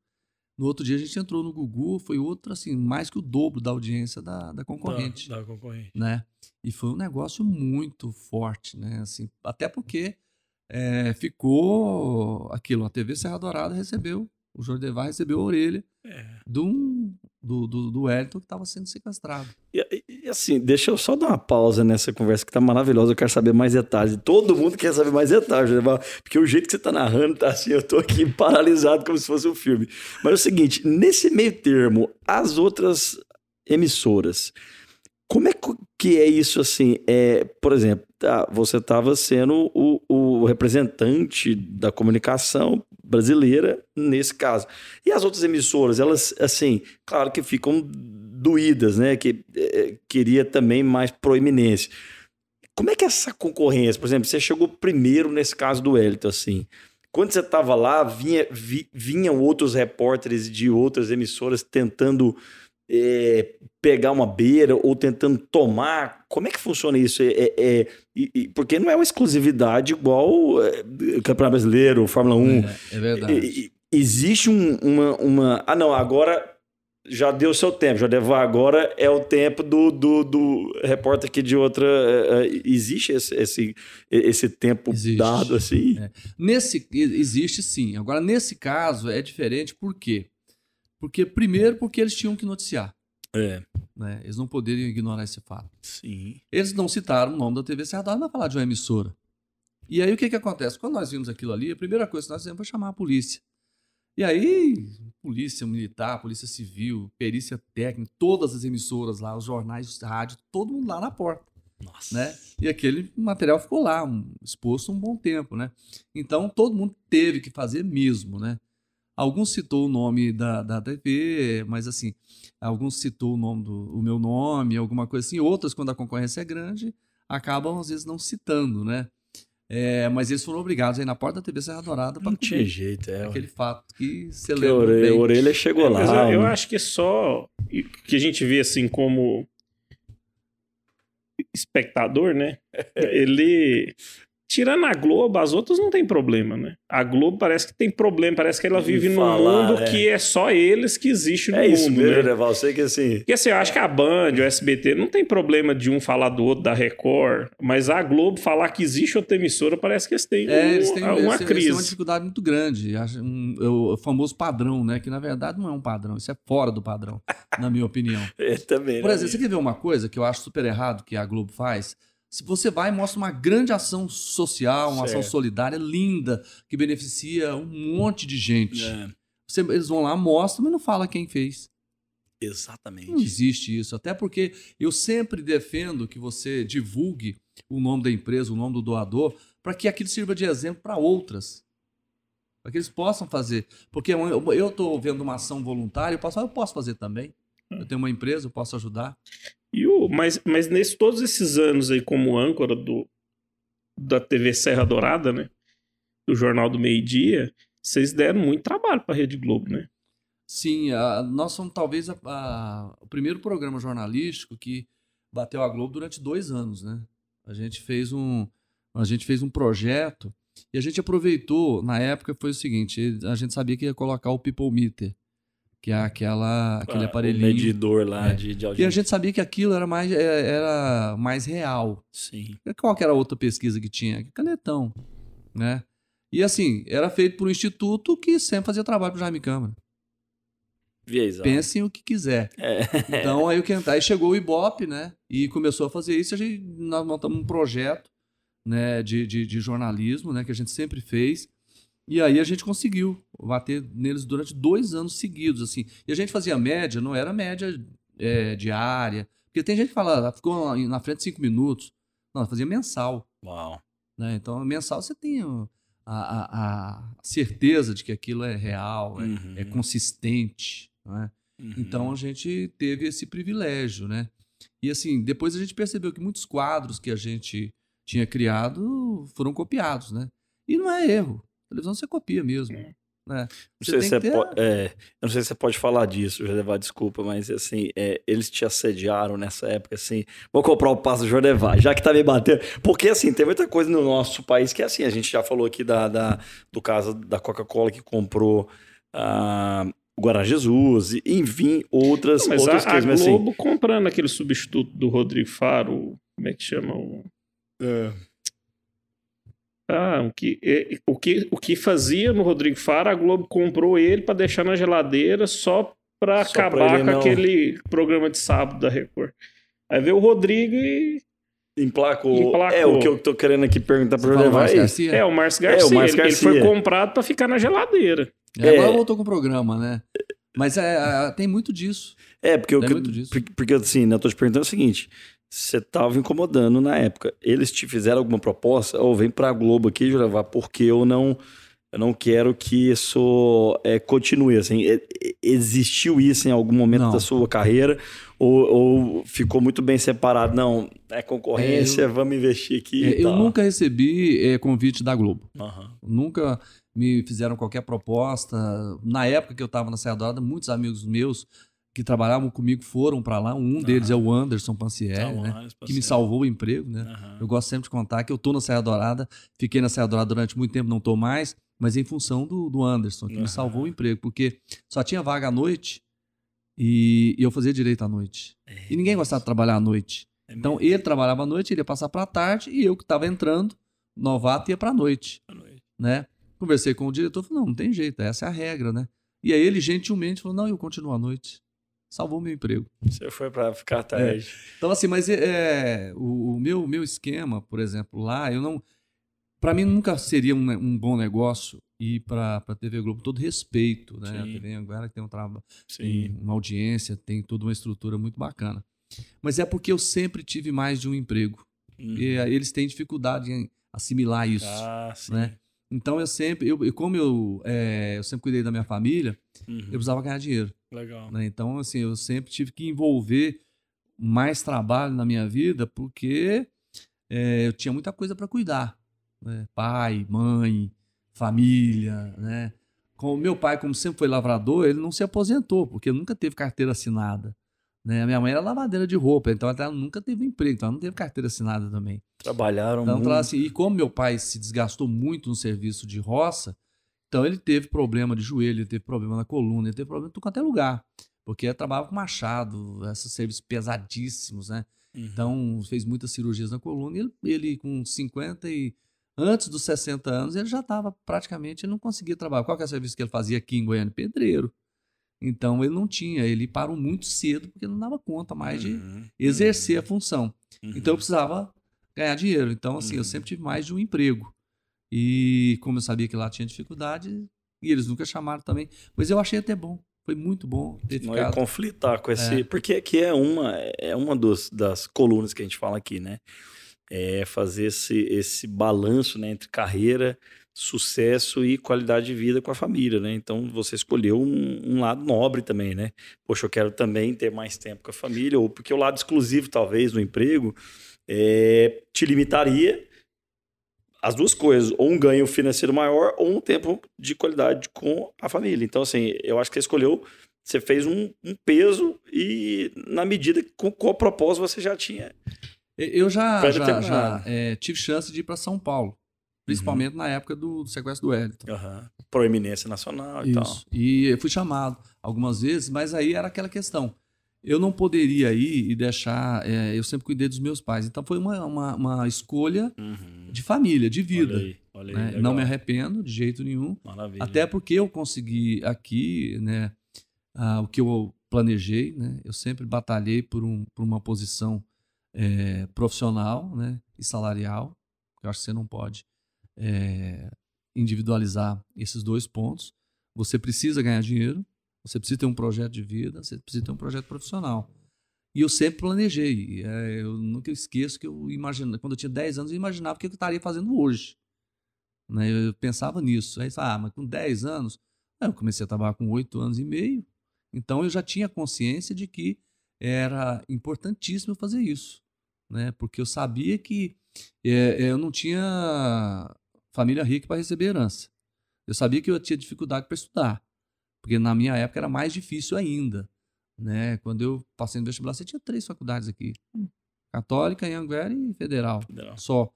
No outro dia a gente entrou no Gugu, foi outro, assim, mais que o dobro da audiência da, da concorrente. Da, da concorrente. Né? E foi um negócio muito forte, né? Assim, até porque é, ficou aquilo, a TV Serra Dourada recebeu, o Jordevar recebeu a orelha É. um- do, do, do Wellington que estava sendo sequestrado. E, e- assim, deixa eu só dar uma pausa nessa conversa que tá maravilhosa. Eu quero saber mais detalhes. Todo mundo quer saber mais detalhes, né? porque o jeito que você tá narrando tá assim, eu tô aqui paralisado como se fosse um filme. Mas é o seguinte, nesse meio termo, as outras emissoras, como é que é isso assim? É, por exemplo, tá, você estava sendo o, o representante da comunicação brasileira nesse caso. E as outras emissoras, elas, assim, claro que ficam doídas, né? Que eh, queria também mais proeminência. Como é que é essa concorrência? Por exemplo, você chegou primeiro nesse caso do Elton, assim. Quando você estava lá, vinha, vi- vinham outros repórteres de outras emissoras tentando eh, pegar uma beira ou tentando tomar. Como é que funciona isso? É, é- é- porque não é uma exclusividade igual eh, Campeonato Brasileiro, Fórmula 1. É, é verdade. Existe um- uma, uma. Ah, não, agora já deu seu tempo, já deu. Agora é o tempo do, do, do repórter aqui de outra. eh, eh, Existe esse, esse, esse tempo Existe. dado assim? É. Nesse existe sim. Agora nesse caso é diferente por quê? Porque primeiro porque eles tinham que noticiar, É. né? Eles não poderiam ignorar esse fato. Sim. Eles não citaram o nome da TV Dourada, vai falar de uma emissora. E aí o que que acontece? Quando nós vimos aquilo ali, a primeira coisa que nós fizemos foi chamar a polícia. E aí, polícia militar, polícia civil, perícia técnica, todas as emissoras lá, os jornais, rádio, todo mundo lá na porta. Nossa. né? E aquele material ficou lá, um- exposto um bom tempo, né? Então todo mundo teve que fazer mesmo, né? Alguns citou o nome da, da TV, mas assim, alguns citou o nome do o meu nome, alguma coisa assim. Outras, quando a concorrência é grande, acabam às vezes não citando, né? É, mas eles foram obrigados aí na porta da TV Serra Dourada para Não tinha jeito, é. aquele fato que você Que a lembra orelha, bem. a orelha chegou É, lá. eu, eu né? acho que só que a gente vê assim como espectador, né? [laughs] Ele tirando a Globo, as outras não tem problema, né? A Globo parece que tem problema, parece que ela vive num falar, mundo é. que é só eles que existem no É isso mundo, mesmo, né? Val? Sei que assim. Porque assim, eu acho que a Band, o SBT, não tem problema de um falar do outro, da Record, mas a Globo falar que existe outra emissora, parece que eles têm, É, um- eles têm, uma eles têm- eles têm crise. uma dificuldade muito grande. Acho- um- é o famoso padrão, né? Que na verdade não é um padrão, isso é fora do padrão, na minha opinião. [laughs] É, também. Por né, exemplo, você quer ver uma coisa que eu acho super errado que a Globo faz? Se você vai e mostra uma grande ação social, uma ação Certo. solidária linda, que beneficia um monte de gente. É, Você- eles vão lá, mostram, mas não fala quem fez. Não exatamente. existe isso. Até porque eu sempre defendo que você divulgue o nome da empresa, o nome do doador, para que aquilo sirva de exemplo para outras. Para que eles possam fazer. Porque eu- eu estou vendo uma ação voluntária, eu posso, eu posso fazer também. Eu tenho uma empresa, eu posso ajudar. E o, mas, mas nesse, todos esses anos aí como âncora do, da TV Serra Dourada, né? Do Jornal do Meio Dia, vocês deram muito trabalho pra Rede Globo, né? Sim, a- nós somos talvez a- a- o primeiro programa jornalístico que bateu a Globo durante dois anos, né? A gente fez um, a gente fez um projeto e a gente aproveitou, na época foi o seguinte, a gente sabia que ia colocar o People Meter, que é aquela, aquele Ah, aparelhinho. O medidor lá É. de, de E a audiência. gente sabia que aquilo era mais, é, era mais real. Sim. Qual que era a outra pesquisa que tinha? Canetão, né? E assim, era feito por um instituto que sempre fazia trabalho pro Jaime Câmara. Viesão. Pensem o que quiser. É. Então aí, o que, aí chegou o Ibope, né? E começou a fazer isso. A gente, nós montamos um projeto né, de, de, de jornalismo, né? Que a gente sempre fez. E aí a gente conseguiu bater neles durante dois anos seguidos, assim. E a gente fazia média, não era média é, diária. Porque tem gente que fala, "Ah, ficou na frente cinco minutos. Não, fazia mensal. Uau. Né? Então, mensal você tem a, a- a certeza de que aquilo é real, é, Uhum. é consistente. Né? Uhum. Então a gente teve esse privilégio, né? E assim, depois a gente percebeu que muitos quadros que a gente tinha criado foram copiados, né? E não é erro. Televisão você copia mesmo. Né? Não Você sei se você que ter- pode, é, eu não sei se você pode falar disso, Jodevar, desculpa, mas assim, é, eles te assediaram nessa época, assim, vou comprar o passo do Jodevar, já que tá me batendo. Porque, assim, tem muita coisa no nosso país que é assim, a gente já falou aqui da, da- do caso da Coca-Cola que comprou ah, o Guará Jesus, e, enfim, outras, Não, mas outras a, a coisas, mas assim... Globo comprando aquele substituto do Rodrigo Faro, como é que chama? O... é, Ah, o que, é, o, que, o que fazia no Rodrigo Faro, a Globo comprou ele pra deixar na geladeira só pra Só pra acabar ele com não- aquele programa de sábado da Record. Aí veio o Rodrigo e. Emplacou. Emplacou. É, o que eu tô querendo aqui perguntar fala Jodevar Márcio é. Garcia? É, o Márcio É, o Garcia. Márcio ele, ele foi Garcia. comprado pra ficar na geladeira. Agora É. voltou com o programa, né? Mas é, é, tem muito disso. É, porque, muito disso. porque, porque, assim, né, eu tô te perguntando o seguinte: você tava incomodando na época. Eles te fizeram alguma proposta? Ou vem pra Globo aqui, levar porque eu não. Eu não quero que isso é, continue. Assim, É- existiu isso em algum momento Não. da sua carreira? Ou, ou ficou muito bem separado? Não, é concorrência, É, eu- vamos investir aqui. É, eu nunca recebi é, convite da Globo. Aham. Nunca me fizeram qualquer proposta. Na época que eu estava na Serra Dourada, muitos amigos meus que trabalhavam comigo foram para lá. Um deles é o Anderson Pancieri, Tá, né? que me salvou o emprego, né? Aham. Eu gosto sempre de contar que eu tô na Serra Dourada, fiquei na Serra Dourada durante muito tempo, não tô mais, mas em função do, do Anderson, que Aham. me salvou o emprego, porque só tinha vaga à noite e, e eu fazia direito à noite. E ninguém gostava de trabalhar à noite. É Então mesmo. ele trabalhava à noite, ele ia passar para tarde e eu que estava entrando, novato, ia para noite, né? Conversei com o diretor, falou: "Não, não tem jeito, essa é a regra, né?" E aí ele gentilmente falou: "Não, eu continuo à noite." Salvou meu emprego. Você foi pra ficar tarde. Então, assim, mas é, o, o meu, meu esquema, por exemplo, lá, eu não. Para mim, nunca seria um, um bom negócio ir para a TV Globo, todo respeito, né? A Sim. TV agora tem um trabalho, uma audiência, tem toda uma estrutura muito bacana. Mas é porque eu sempre tive mais de um emprego. Uhum. E eles têm dificuldade em assimilar isso. Ah, né? Então eu sempre, eu, como eu, eh, eu sempre cuidei da minha família, Uhum. eu precisava ganhar dinheiro. Legal. né? Então, assim, eu sempre tive que envolver mais trabalho na minha vida porque eh, eu tinha muita coisa para cuidar. né? Pai, mãe, família, né? Com o meu pai, como sempre foi lavrador, ele não se aposentou, porque nunca teve carteira assinada. Né? A minha mãe era lavadeira de roupa, então ela nunca teve emprego, então ela não teve carteira assinada também. Trabalharam Então, muito. assim, e como meu pai se desgastou muito no serviço de roça, então ele teve problema de joelho, ele teve problema na coluna, ele teve problema em tudo quanto é lugar. Porque ele trabalhava com machado, esses serviços pesadíssimos, né? Uhum. Então fez muitas cirurgias na coluna e ele, ele com 50 e. Antes dos 60 anos, ele já estava praticamente, ele não conseguia trabalhar. Qual que é o serviço que ele fazia aqui em Goiânia? Pedreiro. Então ele não tinha, ele parou muito cedo porque não dava conta mais de Uhum. exercer a função. Uhum. Então eu precisava ganhar dinheiro. Então, assim, eu Uhum. sempre tive mais de um emprego. E como eu sabia que lá tinha dificuldade, e eles nunca chamaram também. Mas eu achei até bom. Foi muito bom ter Não ia ficado. conflitar com esse. É. Porque aqui é uma, é uma dos, das colunas que a gente fala aqui, né? É fazer esse, esse balanço né, entre carreira, sucesso e qualidade de vida com a família, né? Então você escolheu um, um lado nobre também, né? Poxa, eu quero também ter mais tempo com a família, ou porque o lado exclusivo, talvez, no emprego, é, te limitaria as duas coisas, ou um ganho financeiro maior ou um tempo de qualidade com a família. Então, assim, eu acho que você escolheu, você fez um, um peso e na medida com qual propósito você já tinha. Eu já, já, já, é, tive chance de ir para São Paulo, principalmente Uhum. na época do, do sequestro do Wellington. Aham. Proeminência nacional e tal. Isso. E eu fui chamado algumas vezes, mas aí era aquela questão. Eu não poderia ir e deixar. é, eu sempre cuidei dos meus pais. Então foi uma, uma, uma escolha Uhum. de família, de Olha vida. aí, olha aí, né? Não me arrependo de jeito nenhum. Maravilha. Até porque eu consegui aqui, né, ah, o que eu planejei, né, eu sempre batalhei por, um, por uma posição eh, profissional, né, e salarial. Eu acho que você não pode eh, individualizar esses dois pontos. Você precisa ganhar dinheiro, você precisa ter um projeto de vida, você precisa ter um projeto profissional. E eu sempre planejei. eh, eu nunca esqueço que eu imaginava, quando eu tinha 10 anos, eu imaginava o que eu estaria fazendo hoje. Né? Eu pensava nisso. Aí, ah, mas com 10 anos, eu comecei a trabalhar com 8 anos e meio, então eu já tinha consciência de que era importantíssimo fazer isso, né? Porque eu sabia que eh, eu não tinha família rica para receber herança. Eu sabia que eu tinha dificuldade para estudar, porque na minha época era mais difícil ainda, né? Quando eu passei no vestibular, você tinha três faculdades aqui: Católica, Anhanguera e Federal, Federal. só.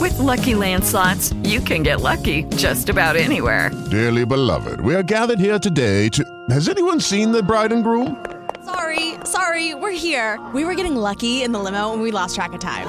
With Lucky Land slots, you can get lucky just about anywhere. Dearly beloved, we are gathered here today to. Has anyone seen the bride and groom? Sorry, sorry, we're here. We were getting lucky in the limo and we lost track of time.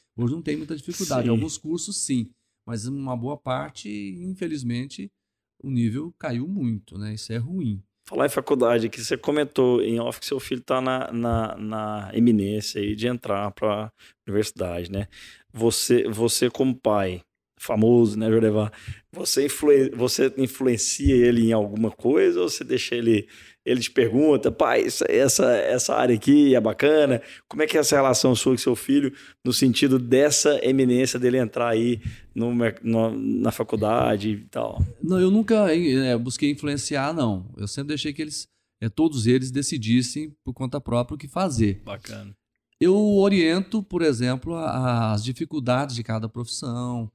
hoje não tem muita dificuldade. Sim. Alguns cursos, sim. Mas uma boa parte, infelizmente, o nível caiu muito, né? Isso é ruim. Falar em faculdade aqui, você comentou em off que seu filho está na, na, na eminência aí de entrar para a universidade, né? Você, você como pai, famoso, né, Jodevar? Você, influen- você influencia ele em alguma coisa ou você deixa ele... Ele te pergunta, pai, essa, essa, área aqui é bacana. Como é que é essa relação sua com seu filho no sentido dessa eminência dele entrar aí no, no- na faculdade e tal? Não, eu nunca eh, busquei influenciar, não. Eu sempre deixei que eles, eh, todos eles, decidissem por conta própria o que fazer. Bacana. Eu oriento, por exemplo, a- as dificuldades de cada profissão,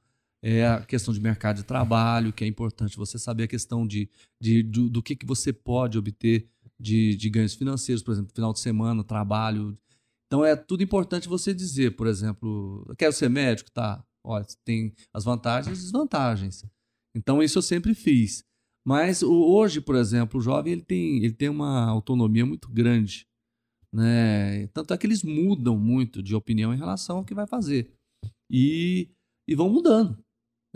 é a questão de mercado de trabalho, que é importante você saber a questão de, de- do, do que, que você pode obter de, de ganhos financeiros, por exemplo, final de semana, trabalho. Então é tudo importante você dizer, por exemplo, eu quero ser médico, tá? Olha, tem as vantagens e desvantagens. Então isso eu sempre fiz. Mas hoje, por exemplo, o jovem ele tem, ele tem uma autonomia muito grande né? Tanto é que eles mudam muito de opinião em relação ao que vai fazer. E, e vão mudando.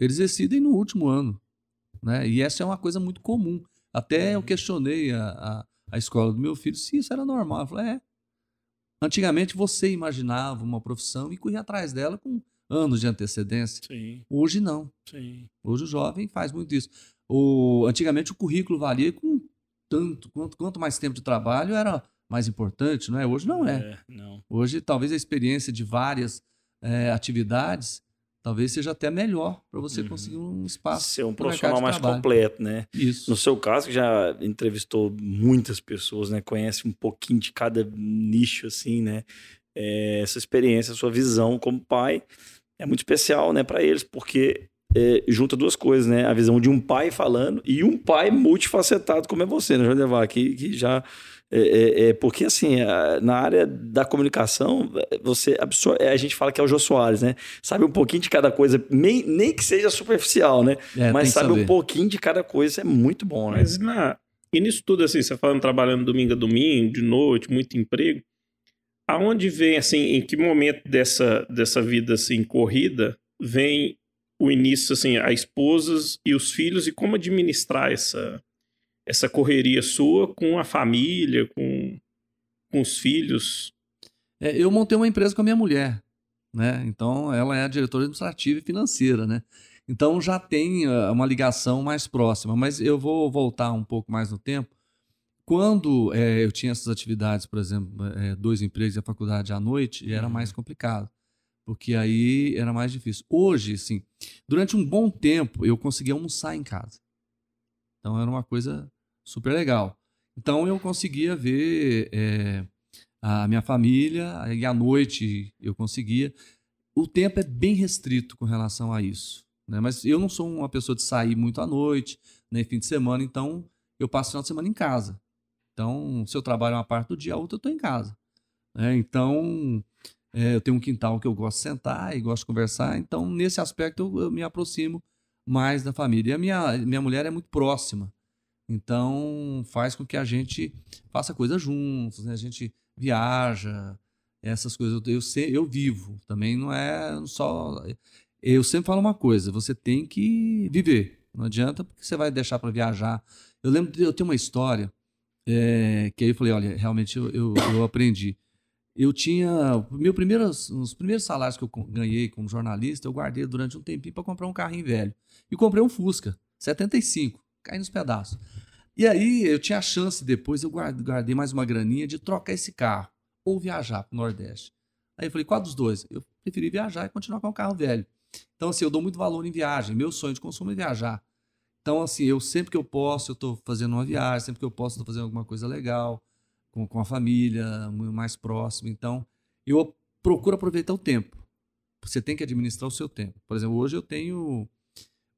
Eles decidem no último ano. Né? E essa é uma coisa muito comum. Até eu questionei a, a, a escola do meu filho se isso era normal. Eu falei, é. Antigamente você imaginava uma profissão e corria atrás dela com anos de antecedência. Sim, Hoje não. sim. Hoje o jovem faz muito isso. O, antigamente o currículo valia com tanto, quanto, quanto mais tempo de trabalho era mais importante, não é? Hoje não é. não. Hoje talvez a experiência de várias eh, atividades talvez seja até melhor para você conseguir um espaço. Ser um profissional mais trabalho. completo, né? Isso. No seu caso, que já entrevistou muitas pessoas, né? Conhece um pouquinho de cada nicho, assim, né? É, essa experiência, sua visão como pai é muito especial, né, para eles, porque é, junta duas coisas, né? A visão de um pai falando e um pai multifacetado como é você, né, Jodevar? Que, que já. É, é, é, porque, assim, a- na área da comunicação, é, você absorve. A gente fala que é o Jô Soares, né? Sabe um pouquinho de cada coisa, nem, nem que seja superficial, né? É, Mas sabe um pouquinho de cada coisa, é muito bom, né? Mas na, E nisso tudo, assim, você falando trabalhando domingo a domingo, de noite, muito emprego, aonde vem, assim, em que momento dessa, dessa vida, assim, corrida, vem o início, assim, a esposas e os filhos e como administrar essa, essa correria sua com a família, com, com os filhos? É, eu montei uma empresa com a minha mulher, né? Então, ela é a diretora administrativa e financeira, né? Então, já tem uh, uma ligação mais próxima. Mas eu vou voltar um pouco mais no tempo. Quando é, eu tinha essas atividades, por exemplo, é, dois empregos e a faculdade à noite, era mais complicado. Porque aí era mais difícil. Hoje, assim, durante um bom tempo, eu conseguia almoçar em casa. Então, era uma coisa super legal. Então, eu conseguia ver é, a minha família, e à noite eu conseguia. O tempo é bem restrito com relação a isso. Né? Mas eu não sou uma pessoa de sair muito à noite, nem fim de semana, então eu passo o final de semana em casa. Então, se eu trabalho uma parte do dia, a outra eu estou em casa. Né? Então, é, eu tenho um quintal que eu gosto de sentar e gosto de conversar, então nesse aspecto eu, eu me aproximo mais da família. E a minha, minha mulher é muito próxima, então faz com que a gente faça coisas juntos, né? a gente viaja, essas coisas. Eu, eu, eu vivo, também não é só. Eu sempre falo uma coisa: você tem que viver. Não adianta porque você vai deixar para viajar. Eu lembro eu ter uma história é, que aí eu falei: olha, realmente eu, eu, eu aprendi. Eu tinha. Meu primeiro, os primeiros salários que eu ganhei como jornalista, eu guardei durante um tempinho para comprar um carrinho velho. E comprei um Fusca, 75, caí nos pedaços. E aí eu tinha a chance depois, eu guardei mais uma graninha de trocar esse carro ou viajar para o Nordeste. Aí eu falei, qual dos dois? Eu preferi viajar e continuar com o carro velho. Então, assim, eu dou muito valor em viagem. Meu sonho de consumo é viajar. Então, assim, eu sempre que eu posso, eu estou fazendo uma viagem, sempre que eu posso, estou fazendo alguma coisa legal com, com a família, mais próximo. Então, eu procuro aproveitar o tempo. Você tem que administrar o seu tempo. Por exemplo, hoje eu tenho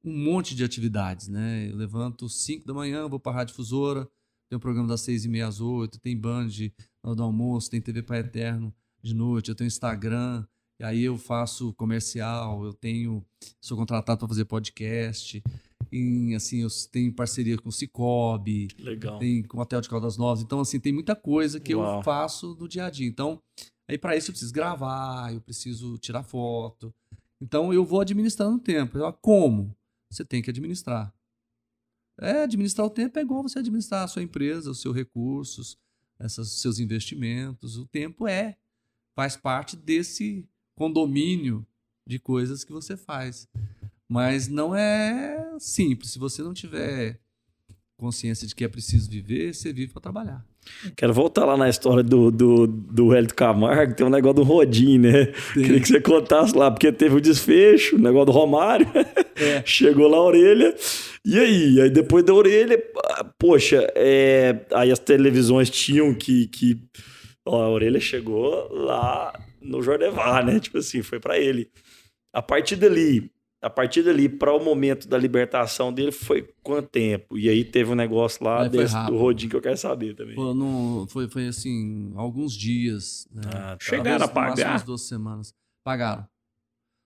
um monte de atividades, né? Eu levanto 5 da manhã, vou para a Rádio Difusora, tem o um programa das 6 e meia às 8, tem Band na hora do almoço, tem TV para Eterno de noite, eu tenho Instagram, e aí eu faço comercial, eu tenho sou contratado para fazer podcast, em, assim, eu tenho parceria com o Cicobi, Legal. tem com o Hotel de Caldas Novas, então assim, tem muita coisa que Uau. eu faço no dia a dia. Então, aí para isso eu preciso gravar, eu preciso tirar foto. Então eu vou administrando o tempo. Eu, como? Você tem que administrar. É, administrar o tempo é igual você administrar a sua empresa, os seus recursos, esses seus investimentos. O tempo é, faz parte desse condomínio de coisas que você faz. Mas não é simples. Se você não tiver consciência de que é preciso viver, você vive para trabalhar. Quero voltar lá na história do, do, do Hélio Camargo, tem um negócio do Rodim, né? Sim. Queria que você contasse lá, porque teve o desfecho, o negócio do Romário, é. [laughs] chegou lá a orelha, e aí? Aí depois da orelha, poxa, é, aí as televisões tinham que... que ó, a orelha chegou lá no Jordevar, né? Tipo assim, foi para ele. A partir dali, a partir dali para o momento da libertação dele foi quanto tempo? E aí teve um negócio lá desse, do Rodinho que eu quero saber também. Foi, no, foi, foi assim, alguns dias. Né? Ah, tá. Chegaram a pagar? Umas duas semanas. Pagaram.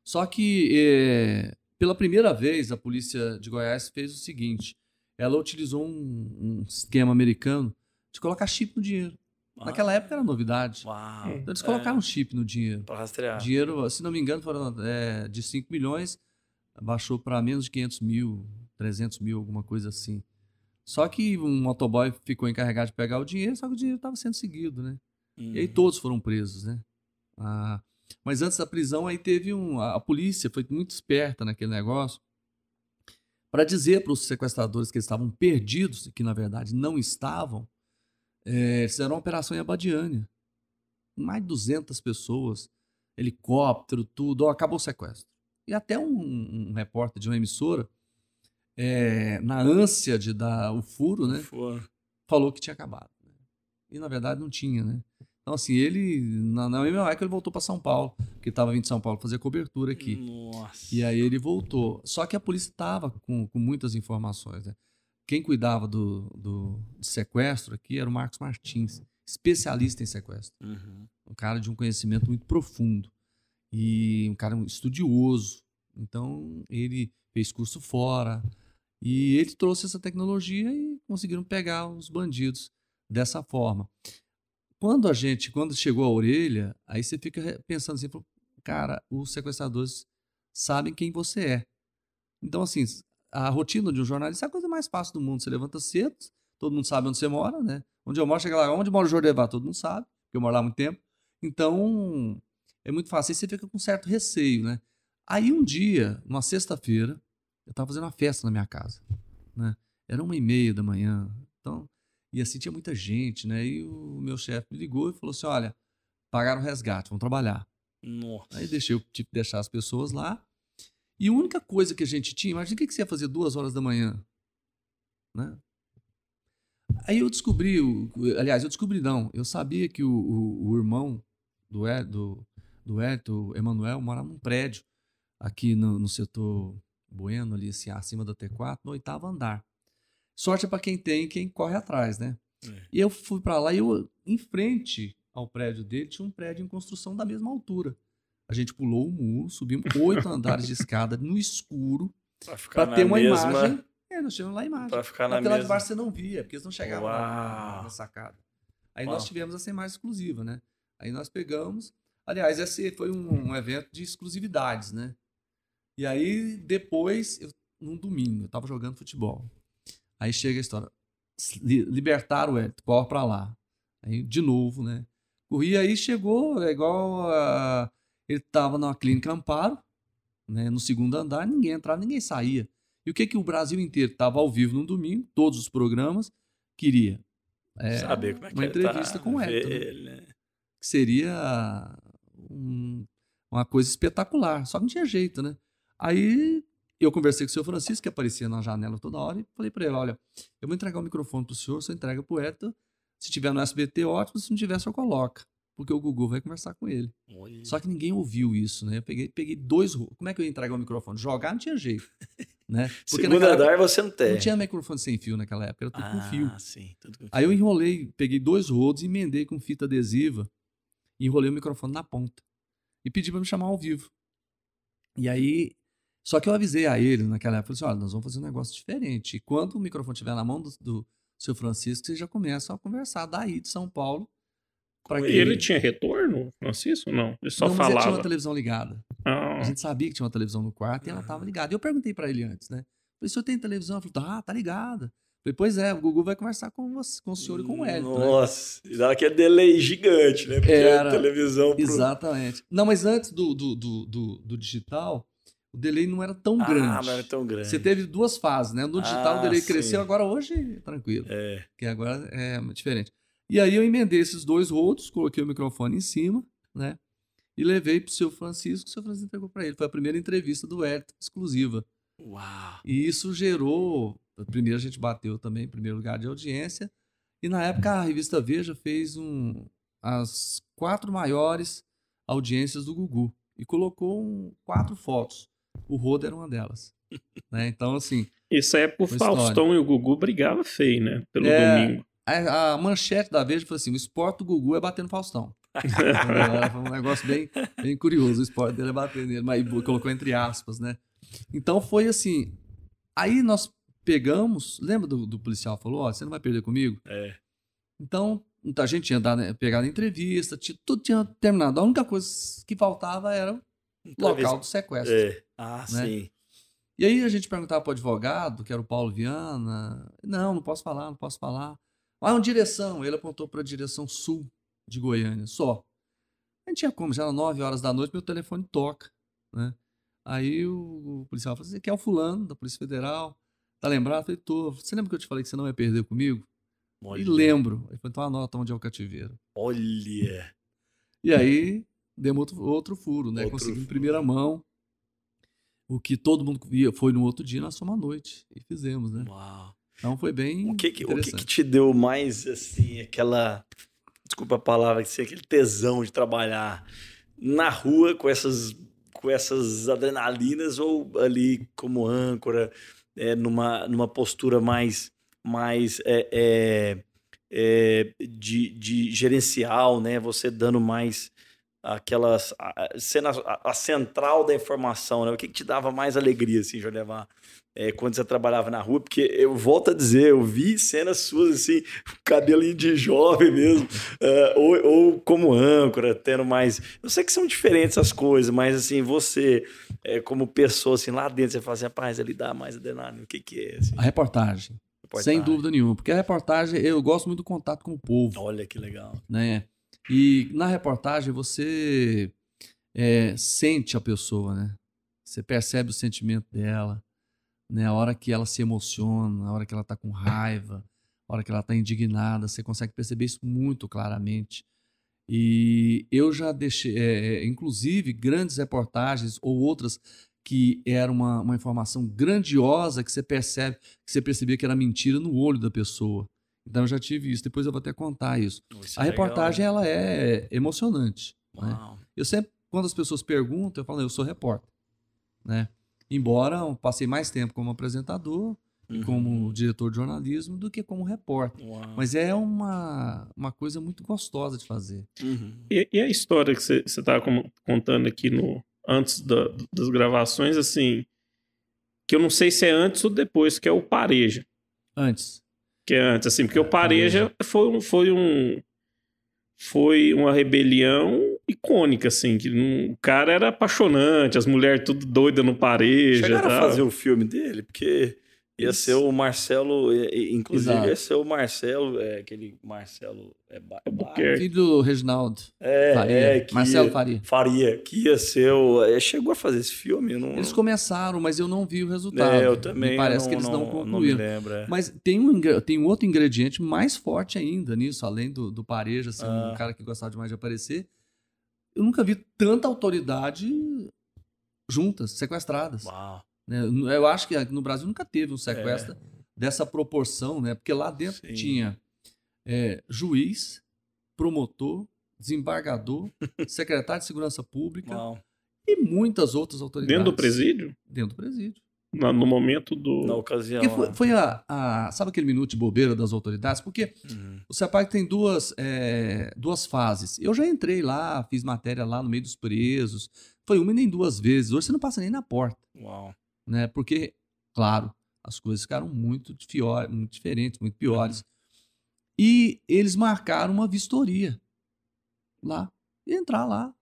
Só que é, pela primeira vez a polícia de Goiás fez o seguinte: ela utilizou um, um esquema americano de colocar chip no dinheiro. Ah. Naquela época era novidade. Uau. Então eles colocaram é. um chip no dinheiro. Para rastrear. Dinheiro, se não me engano, foram é, de 5 milhões baixou para menos de 500 mil, 300 mil, alguma coisa assim. Só que um motoboy ficou encarregado de pegar o dinheiro, só que o dinheiro estava sendo seguido, né? Uhum. E aí uhum. todos foram presos, né? Ah, mas antes da prisão, aí teve um. A, a polícia foi muito esperta naquele negócio para dizer para os sequestradores que eles estavam perdidos, que na verdade não estavam, é, fizeram uma operação em Abadiânia. Mais de 200 pessoas, helicóptero, tudo. Ó, acabou o sequestro. E até um, um repórter de uma emissora, é, na ânsia de dar o furo, né? Falou que tinha acabado. Né? E na verdade não tinha, né? Então, assim, ele, na, na mesma época, ele voltou para São Paulo, porque estava vindo de São Paulo fazer cobertura aqui. Nossa. E aí ele voltou. Só que a polícia estava com, com muitas informações, né? Quem cuidava do, do sequestro aqui era o Marcos Martins, especialista em sequestro. Uhum. Um cara de um conhecimento muito profundo e um cara estudioso. Então ele fez curso fora E ele trouxe essa tecnologia e conseguiram pegar os bandidos dessa forma. Quando a gente, quando chegou a orelha, aí você fica pensando assim, cara, os sequestradores sabem quem você é. Então, assim, a rotina de um jornalista é a coisa mais fácil do mundo. Você levanta cedo, todo mundo sabe onde você mora, né? Onde eu moro, chega lá, onde mora o Jordevar, todo mundo sabe, porque eu moro lá há muito tempo. Então, é muito fácil. Aí você fica com certo receio, né? Aí um dia, numa sexta-feira, eu estava fazendo uma festa na minha casa, né? Era uma e meia da manhã, então, e assim tinha muita gente, né? E o meu chefe me ligou e falou assim, olha, pagaram o resgate, vão trabalhar. Nossa. Aí deixei, eu tive que deixar as pessoas lá. E a única coisa que a gente tinha, imagina o que você ia fazer duas horas da manhã, né? Aí eu descobri, aliás, eu descobri não, eu sabia que o, o- o irmão do, do, do Hélio, o Emanuel, morava num prédio aqui no, no setor Bueno, ali assim, acima da T4, no oitavo andar. Sorte é para quem tem, quem corre atrás, né? E eu fui para lá e eu, em frente ao prédio dele, tinha um prédio em construção da mesma altura. A gente pulou o muro, subimos oito [laughs] andares de escada no escuro para ter na uma mesma- imagem. É, nós tivemos lá a imagem. Pra ficar na Porque lá de mesma- baixo você não via, porque eles não chegavam na, Uau. na sacada. Aí Uau. nós tivemos essa imagem exclusiva, né? Aí nós pegamos. Aliás, esse foi um, um evento de exclusividades, né? E aí, depois, eu, num domingo, eu tava jogando futebol. Aí chega a história. li- Libertaram o Hélio, corre pra lá. Aí, de novo, né? Corri, aí chegou, é igual a, ele tava numa clínica Amparo, né? No segundo andar, ninguém entrava, ninguém saía. E o que que o Brasil inteiro tava ao vivo no domingo, todos os programas, queria? É, Saber como é que uma ele tá, entrevista com o Hélio. né? né? Que seria um- uma coisa espetacular, só que não tinha jeito, né? Aí eu conversei com o senhor Francisco, que aparecia na janela toda hora, e falei para ele: olha, eu vou entregar o microfone pro senhor, o senhor entrega pro Hélio. Se tiver no SBT, ótimo, se não tiver, só coloca. Porque o Gugu vai conversar com ele. Só que ninguém ouviu isso, né? Eu peguei, peguei dois. Como é que eu ia entregar o microfone? Jogar não tinha jeito. [laughs] Né? Segundo naquela andar época você não tem. Não tinha microfone sem fio naquela época, era tudo com fio. Ah, sim, tudo com Aí eu enrolei, peguei dois rodos, emendei com fita adesiva enrolei o microfone na ponta. E pedi para me chamar ao vivo. E aí. Só que eu avisei a ele naquela época, falei assim, olha, nós vamos fazer um negócio diferente. E quando o microfone estiver na mão do, do seu Francisco, vocês já começam a conversar daí de São Paulo. pra E ele tinha retorno, Francisco? Não, ele só não, mas ele tinha falava. uma televisão ligada. Ah. A gente sabia que tinha uma televisão no quarto e ela estava ligada. E eu perguntei para ele antes, né? Falei, o senhor tem televisão? Ele falou, ah, tá ligada. Falei, pois é, o Gugu vai conversar com, você, com o senhor e com o Hélio. né? Nossa, e dá aquele delay gigante, né? Porque Era, a televisão. pro- Exatamente. Não, mas antes do, do, do, do, do digital, o delay não era tão Ah, grande. não era tão grande. Você teve duas fases, né? No digital Ah, o delay sim. cresceu, agora hoje, tranquilo. É. Que agora é diferente. E aí eu emendei esses dois rodos, coloquei o microfone em cima, né? E levei pro seu Francisco, o seu Francisco entregou para ele. Foi a primeira entrevista do Hélio, exclusiva. Uau. E isso gerou. Primeiro a gente bateu também em primeiro lugar de audiência. E na época a revista Veja fez um, as quatro maiores audiências do Gugu. E colocou um- quatro fotos. O Rodo era uma delas. [laughs] né? Então, assim. Isso é por uma história. Faustão e o Gugu brigavam feio, né? Pelo É, domingo. A, a manchete da Veja foi assim: o esporte do Gugu é bater no Faustão. Entendeu? [laughs] Foi um negócio bem, bem curioso. O esporte dele é bater nele, mas colocou entre aspas, né? Então foi assim. Aí nós pegamos. Lembra do, do policial falou: Ó, você não vai perder comigo? É. Então a gente tinha dado, pegado a entrevista, tinha- tudo tinha terminado. A única coisa que faltava era o local do sequestro. É. Ah, né? sim. E aí a gente perguntava para o advogado, que era o Paulo Viana, não, não posso falar, não posso falar. Ah, uma direção, ele apontou para a direção sul de Goiânia, só. A gente tinha como, já era 9 horas da noite, meu telefone toca, né? Aí o, o policial falou, você quer o fulano da Polícia Federal? Tá lembrado? Eu falei, tô. Você lembra que eu te falei que você não ia perder comigo? Olha. E lembro. Ele falou, então anota onde é o cativeiro. Olha. E aí, demos outro, outro furo, né? Outro Conseguimos em primeira mão. O que todo mundo via foi no outro dia, nós fomos à noite. E fizemos, né? Uau. Então foi bem. O que, que- o que, que te deu mais, assim, aquela. Desculpa a palavra, assim, aquele tesão de trabalhar na rua com essas, com essas adrenalinas ou ali como âncora, é, numa, numa postura mais, mais é, é, é, de, de gerencial, né? Você dando mais aquelas a- a- a, central da informação, né? O que, que te dava mais alegria, assim, de levar quando você trabalhava na rua? Porque eu volto a dizer, eu vi cenas suas assim, cabelinho de jovem mesmo, eh, [laughs] ou, ou como âncora, tendo mais. Eu sei que são diferentes as coisas, mas assim, você, eh, como pessoa, assim, lá dentro, você fala assim, rapaz, ali dá mais adrenalina, o que, que é? Assim? A reportagem. Reportagem. Sem dúvida nenhuma. Porque a reportagem, eu gosto muito do contato com o povo. Olha que legal. né? E na reportagem você é, sente a pessoa, né? Você percebe o sentimento dela, né? A hora que ela se emociona, a hora que ela tá com raiva, a hora que ela tá indignada, você consegue perceber isso muito claramente. E eu já deixei, é, é, inclusive, grandes reportagens ou outras que era uma, uma informação grandiosa que você percebe, que você percebia que era mentira no olho da pessoa. Então eu já tive isso. Depois eu vou até contar isso. Isso a é legal, reportagem né? ela é emocionante. né? Eu sempre, quando as pessoas perguntam, eu falo, eu sou repórter, né? Embora eu passei mais tempo como apresentador, e Uhum. como diretor de jornalismo do que como repórter. Uau. Mas é uma, uma coisa muito gostosa de fazer. Uhum. E, e a história que você estava contando aqui no antes da- das gravações, assim, que eu não sei se é antes ou depois, que é o Pareja. Antes. Que é antes, assim, porque o Pareja foi um, foi um foi uma rebelião icônica, assim, que não- o cara era apaixonante, as mulheres tudo doidas no Pareja. Chegaram a tal. fazer o filme dele, porque ia ser o Marcelo, inclusive Exato. ia ser o Marcelo, é, aquele Marcelo é, é Filho do Reginaldo. é, Faria. é, que Marcelo ia- Faria. Faria, que ia ser o. é, Chegou a fazer esse filme? Não, Eles começaram, mas eu não vi o resultado. É, eu também, Me parece eu que eles não, não- não me concluíram. lembro, é. Mas tem um, tem um outro ingrediente mais forte ainda nisso, além do, do Pareja, assim, Ah. um cara que gostava demais de aparecer. Eu nunca vi tanta autoridade juntas, sequestradas. Uau. né? Eu acho que no Brasil nunca teve um sequestro dessa proporção, né? Porque lá dentro É. Sim. tinha é, juiz, promotor, desembargador, [laughs] secretário de segurança pública Uau. e muitas outras autoridades. Dentro do presídio? Dentro do presídio. Na- no momento do. Na ocasião. Porque foi, né? foi a, a- Sabe aquele minuto de bobeira das autoridades? Porque Uhum. o CEPAC tem duas, é, duas fases. Eu já entrei lá, fiz matéria lá no meio dos presos. Foi uma e nem duas vezes. Hoje você não passa nem na porta. Uau. né? Porque, claro, as coisas ficaram muito, fior, muito diferentes, muito piores. E eles marcaram uma vistoria lá. E entrar lá,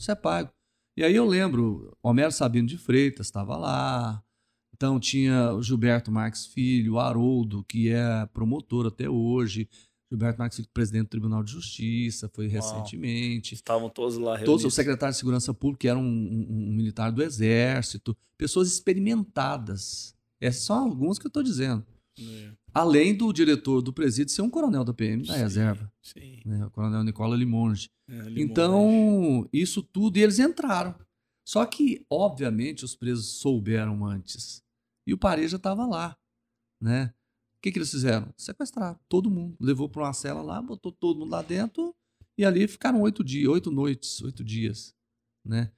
isso é pago. E aí eu lembro, Homero Sabino de Freitas estava lá. Então tinha o Gilberto Marques Filho, o Haroldo, que é promotor até hoje. Gilberto Marques Filho, presidente do Tribunal de Justiça, foi recentemente. Estavam todos lá Todos o reunidos. secretário de Segurança Pública que era um, um- um militar do Exército, pessoas experimentadas. Essas são algumas que eu estou dizendo. É. Além do diretor do presídio ser um coronel da PM da Sim, reserva, Sim. né, o coronel Nicola Limonge. É, Limonge. Então, isso tudo, e eles entraram. Só que, obviamente, os presos souberam antes. E o Pareja estava lá, né? O que, que eles fizeram? Sequestraram todo mundo. Levou para uma cela lá, botou todo mundo lá dentro e ali ficaram oito dias, oito noites, oito dias, né?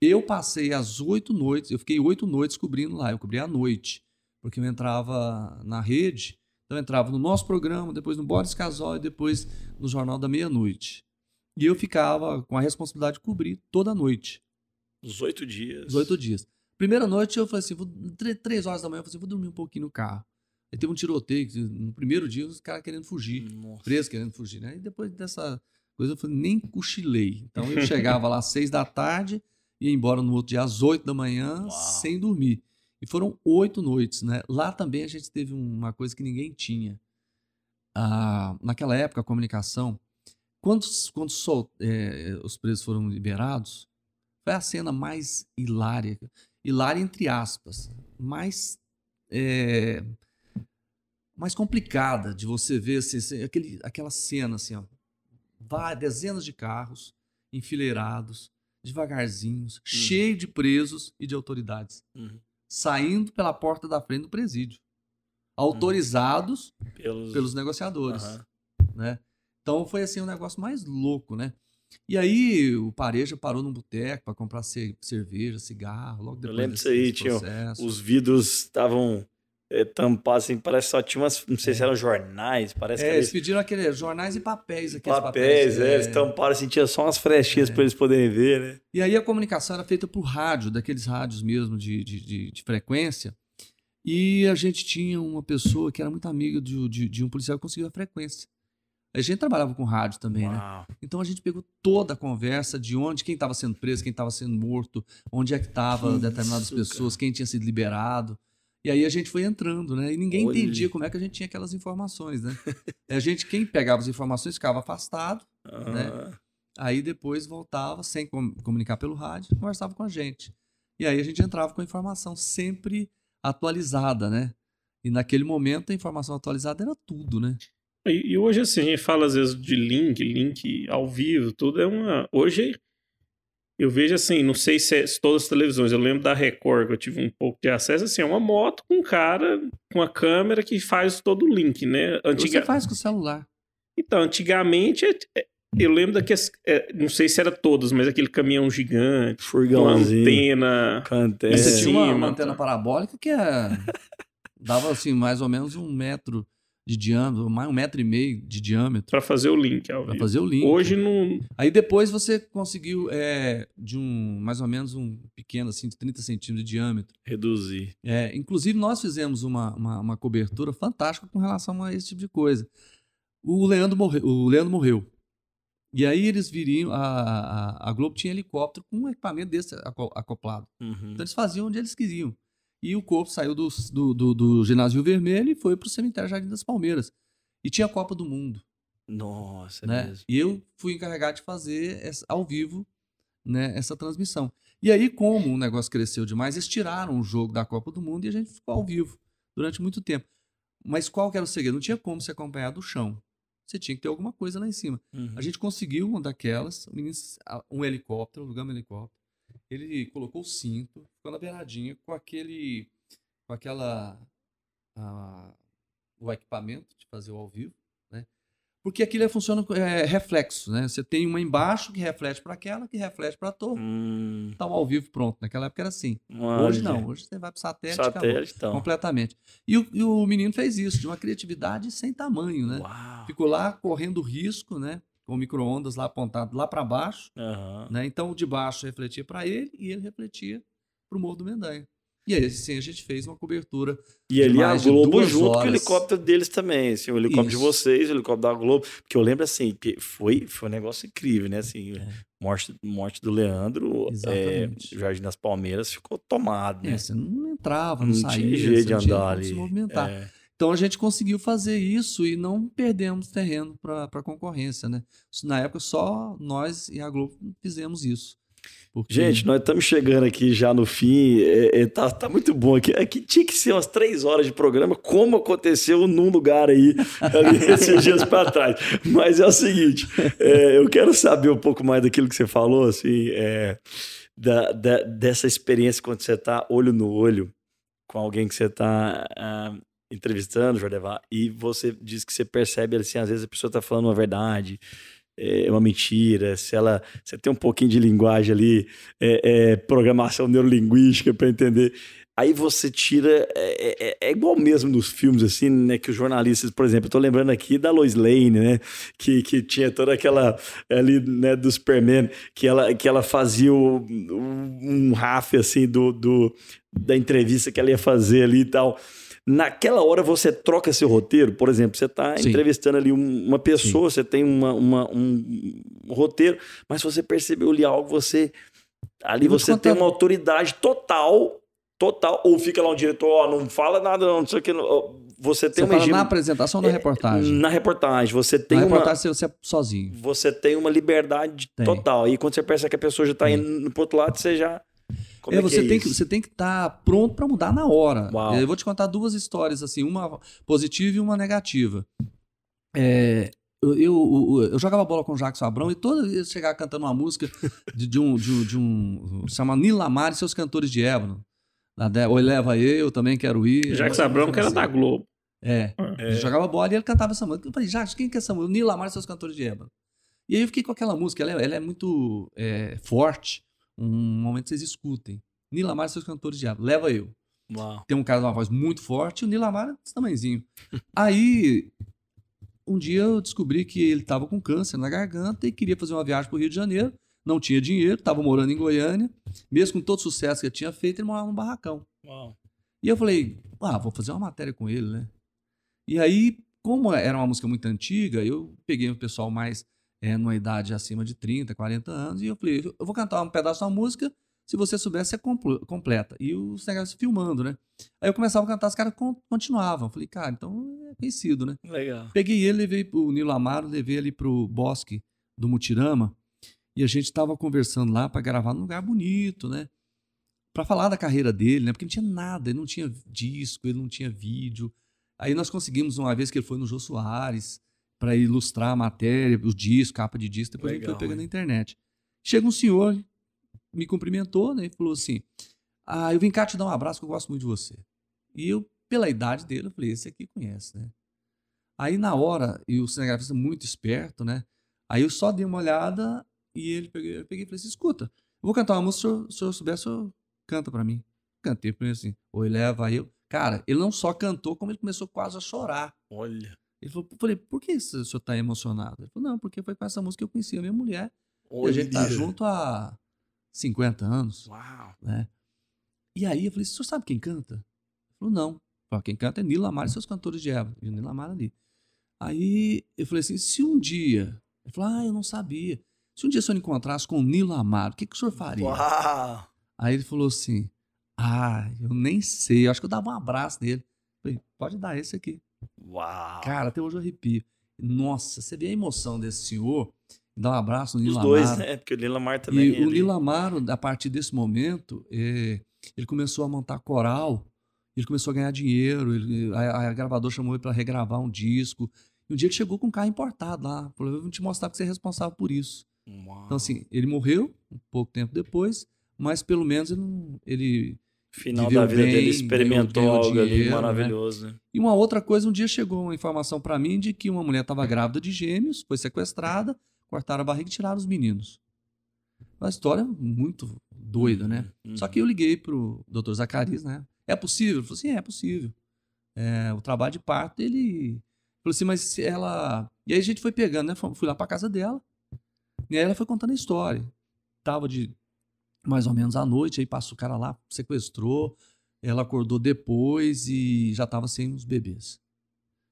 Eu passei as oito noites, eu fiquei oito noites cobrindo lá. Eu cobri à noite, porque eu entrava na rede, então eu entrava no nosso programa, depois no Boris Casol e depois no Jornal da Meia-Noite. E eu ficava com a responsabilidade de cobrir toda noite. Os oito dias. Os oito dias. Primeira noite eu falei assim, vou, tre- três horas da manhã, eu falei assim, vou dormir um pouquinho no carro. Aí teve um tiroteio, no primeiro dia os caras querendo fugir, Nossa. presos querendo fugir, né? E depois dessa coisa eu falei, nem cochilei. Então eu chegava lá às seis da tarde, ia embora no outro dia às oito da manhã, Uau. sem dormir. E foram oito noites, né? Lá também a gente teve uma coisa que ninguém tinha. Ah, naquela época, a comunicação, quando, quando sol- eh, os presos foram liberados, foi a cena mais hilária, hilária entre aspas, mais, eh, mais complicada de você ver assim, assim, aquele, aquela cena assim, ó, dezenas de carros enfileirados, devagarzinhos, cheio de presos e de autoridades, Uhum. saindo pela porta da frente do presídio, autorizados Pelos, pelos negociadores, né? Então foi assim um negócio mais louco, né? E aí o Pareja parou num boteco para comprar ce- cerveja, cigarro, logo Eu depois lembro desse, disso aí, tinha os vidros estavam é, tampar, assim, parece que só tinha umas. Não sei se eram jornais, parece É, que eles eles. pediram aqueles jornais e papéis. Aqueles Papéis, é, eles é. tamparam assim, tinha só umas frechinhas pra eles poderem ver, né? E aí a comunicação era feita por rádio, daqueles rádios mesmo de, de, de- de frequência. E a gente tinha uma pessoa que era muito amiga de, de- de um policial que conseguiu a frequência. A gente trabalhava com rádio também, né? Uau. Então a gente pegou toda a conversa de onde, quem estava sendo preso, quem estava sendo morto, onde é que estavam Que determinadas isso, pessoas, quem tinha sido liberado. E aí a gente foi entrando, né? E ninguém entendia como é que a gente tinha aquelas informações, né? a gente, quem pegava as informações, ficava afastado, né? Aí depois voltava, sem com- comunicar pelo rádio, conversava com a gente. E aí a gente entrava com a informação sempre atualizada, né? E naquele momento a informação atualizada era tudo, né? E, e hoje, assim, a gente fala às vezes de link, link ao vivo, tudo é uma. Hoje eu vejo assim, não sei se é se todas as televisões, eu lembro da Record, que eu tive um pouco de acesso, assim, é uma moto com um cara com a câmera que faz todo o link, né? Antiga... Você faz com o celular. Então, antigamente, é- eu lembro daqueles. é, não sei se era todos, mas aquele caminhão gigante, Furgãozinho. antena. com antena. Você tinha uma, uma antena tá. parabólica que é, dava assim mais ou menos um metro de diâmetro, mais um metro e meio de diâmetro Pra fazer o link para fazer o link. Hoje não. Aí depois você conseguiu é, de um mais ou menos um pequeno assim de 30 centímetros de diâmetro. Reduzir. É, inclusive, nós fizemos uma, uma, uma cobertura fantástica com relação a esse tipo de coisa. O Leandro, morre, o Leandro morreu. E aí eles viriam. A, a, a Globo tinha helicóptero com um equipamento desse aco- acoplado. Uhum. Então eles faziam onde eles queriam. E o corpo saiu do, do, do, do ginásio vermelho e foi para o cemitério Jardim das Palmeiras. E tinha a Copa do Mundo. Nossa, é né? mesmo. E eu fui encarregado de fazer essa- ao vivo né, essa transmissão. E aí, como o negócio cresceu demais, eles tiraram o jogo da Copa do Mundo e a gente ficou ao vivo durante muito tempo. Mas qual que era o segredo? Não tinha como se acompanhar do chão. Você tinha que ter alguma coisa lá em cima. Uhum. A gente conseguiu uma daquelas, um helicóptero, alugamos um helicóptero. Ele colocou o cinto, ficou na beiradinha com aquele, com aquela, ah, o equipamento de fazer o ao vivo, né? Porque aquilo é- funciona é, reflexo, né? Você tem uma embaixo que reflete para aquela, que reflete para a torre. Hum, Tá o ao vivo pronto. Naquela época era assim. Hoje não, hoje você vai para satélite. Satélite, então. completamente. E o, e o menino fez isso, de uma criatividade sem tamanho, né? Uau. Ficou lá correndo risco, né? Com o micro-ondas lá apontado lá para baixo, Aham. né? Então o de baixo refletia para ele e ele refletia para o Morro do Mendanha. E aí, assim, a gente fez uma cobertura. E de ali a de Globo junto com o horas. helicóptero deles também, assim, o helicóptero de Isso. vocês, o helicóptero da Globo, porque eu lembro assim, foi, foi um negócio incrível, né, assim, morte, morte do Leandro, é. Jardim das Palmeiras ficou tomado, né? É, você não entrava, não, Não saía, tinha jeito de andar ali. se movimentar. É. Então a gente conseguiu fazer isso e não perdemos terreno para a concorrência, né? Na época só nós e a Globo fizemos isso. Porque- Gente, nós estamos chegando aqui já no fim. é, é, tá, tá muito bom aqui. Aqui tinha que ser umas três horas de programa, como aconteceu num lugar aí, [laughs] ali esses dias para trás. Mas é o seguinte: é, eu quero saber um pouco mais daquilo que você falou, assim, é, da, da- dessa experiência quando você está olho no olho com alguém que você está entrevistando, Jordevar, e você diz que você percebe assim, às vezes a pessoa está falando uma verdade é uma mentira, se ela você tem um pouquinho de linguagem ali, é, é, programação neurolinguística para entender. Aí você tira. É, é- é igual mesmo nos filmes, assim, né? Que os jornalistas, por exemplo, eu tô lembrando aqui da Lois Lane, né? Que, que tinha toda aquela ali, né, do Superman, que ela, que ela fazia o- um raf assim do, do, da entrevista que ela ia fazer ali e tal. Naquela hora você troca seu roteiro, por exemplo, você está Sim. entrevistando ali um- uma pessoa, você tem uma, uma- um, roteiro, mas você percebeu ali algo, você ali você tem uma autoridade total, total, ou fica lá um diretor, ó, não fala nada, não, não sei o que, não, você tem Você uma na apresentação ou na É, reportagem? Na reportagem, você tem na uma reportagem você é sozinho. você tem uma liberdade Tem. total. E quando você percebe que a pessoa já está indo pro outro lado, você já é, é que você, é tem isso? que, você tem que estar pronto para mudar na hora. Uau. Eu vou te contar duas histórias, assim, uma positiva e uma negativa. É, eu, eu, eu jogava bola com o Jackson Abrão e toda vez que chegava cantando uma música de, de um, de um, de um. chama Nila Mar e seus cantores de ébano. Oi, leva eu, também quero ir. Jacques Abrão, que era da Globo. É. Eu jogava bola e ele cantava essa música. Eu falei, Jacques, quem que é essa música? Nila Mar e seus cantores de ébano. E aí eu fiquei com aquela música, ela é, ela é muito é, forte. Um momento que vocês escutem. Nila Mar e seus cantores de ébano. Leva eu. Uau. Tem um cara de uma voz muito forte o Nilo Amaro é desse tamanhozinho. [laughs] Aí, um dia eu descobri que ele estava com câncer na garganta e queria fazer uma viagem para o Rio de Janeiro. Não tinha dinheiro, estava morando em Goiânia. Mesmo com todo o sucesso que ele tinha feito, ele morava num barracão. Uau. E eu falei, ah, vou fazer uma matéria com ele, né? E aí, como era uma música muito antiga, eu peguei um pessoal mais é, numa idade acima de 30, 40 anos, e eu falei, eu vou cantar um pedaço da música, se você souber, você compl- completa. E os negócios filmando, né? Aí eu começava a cantar, os caras con- continuavam. Falei, cara, então é conhecido, né? Legal. Peguei ele, levei o Nilo Amaro, levei ele pro bosque do Mutirama, e a gente tava conversando lá para gravar num lugar bonito, né? Pra falar da carreira dele, né? Porque não tinha nada, ele não tinha disco, ele não tinha vídeo. Aí nós conseguimos uma vez que ele foi no Jô Soares para ilustrar a matéria, os discos, capa de disco, depois Legal, foi pegando hein? na internet. Chega um senhor, me cumprimentou, né? E falou assim: Ah, eu vim cá te dar um abraço que eu gosto muito de você. E eu, pela idade dele, eu falei, esse aqui conhece, né? Aí na hora, e o cinegrafista muito esperto, né? Aí eu só dei uma olhada e ele peguei, eu peguei e falei assim: escuta, eu vou cantar uma música, se o senhor, se o senhor souber, o senhor canta pra mim. Cantei pra ele assim, oi, leva eu. Cara, ele não só cantou, como ele começou quase a chorar. Olha. Ele falou, falei, por que o senhor tá emocionado? Ele falou, não, porque foi com essa música que eu conheci a minha mulher. E a gente tá junto há 50 anos. Uau. Né? E aí eu falei, o senhor sabe quem canta? Ele falou, não. Falei, quem canta é Nilo Amaro e seus cantores de Eva. E o Nilo Amaro ali. Aí eu falei assim, se um dia... Ele falou, ah, eu não sabia. Se um dia o senhor encontrasse com o Nilo Amaro, o que, que o senhor faria? Uau. Aí ele falou assim, ah, eu nem sei. Eu acho que eu dava um abraço nele. Eu falei, pode dar esse aqui. Uau. Cara, até hoje eu arrepio. Nossa, você vê a emoção desse senhor, dar um abraço no Os Nilo dois, né? Porque o Lila Mar também. E o ele- Nilo Amaro, a partir desse momento, eh, ele começou a montar coral, ele começou a ganhar dinheiro, ele- a, a gravadora chamou ele para regravar um disco. E um dia ele chegou com um carro importado lá, falou, eu vou te mostrar que você é responsável por isso. Uau. Então assim, ele morreu um pouco tempo depois, mas pelo menos ele, ele final da vida bem, dele experimentou algo ali dinheiro, né? maravilhoso, né? E uma outra coisa, um dia chegou uma informação para mim de que uma mulher estava grávida de gêmeos, foi sequestrada, cortaram a barriga e tiraram os meninos. Uma história muito doida, né? Uhum. Só que eu liguei pro Dr. Zacarias, né? É possível? Ele falou assim, é, é possível. É, o trabalho de parto, ele... Falou assim, mas se ela... E aí a gente foi pegando, né? Fui lá pra casa dela. E aí ela foi contando a história. Tava de mais ou menos à noite, aí passou o cara lá, sequestrou. Ela acordou depois e já tava sem os bebês.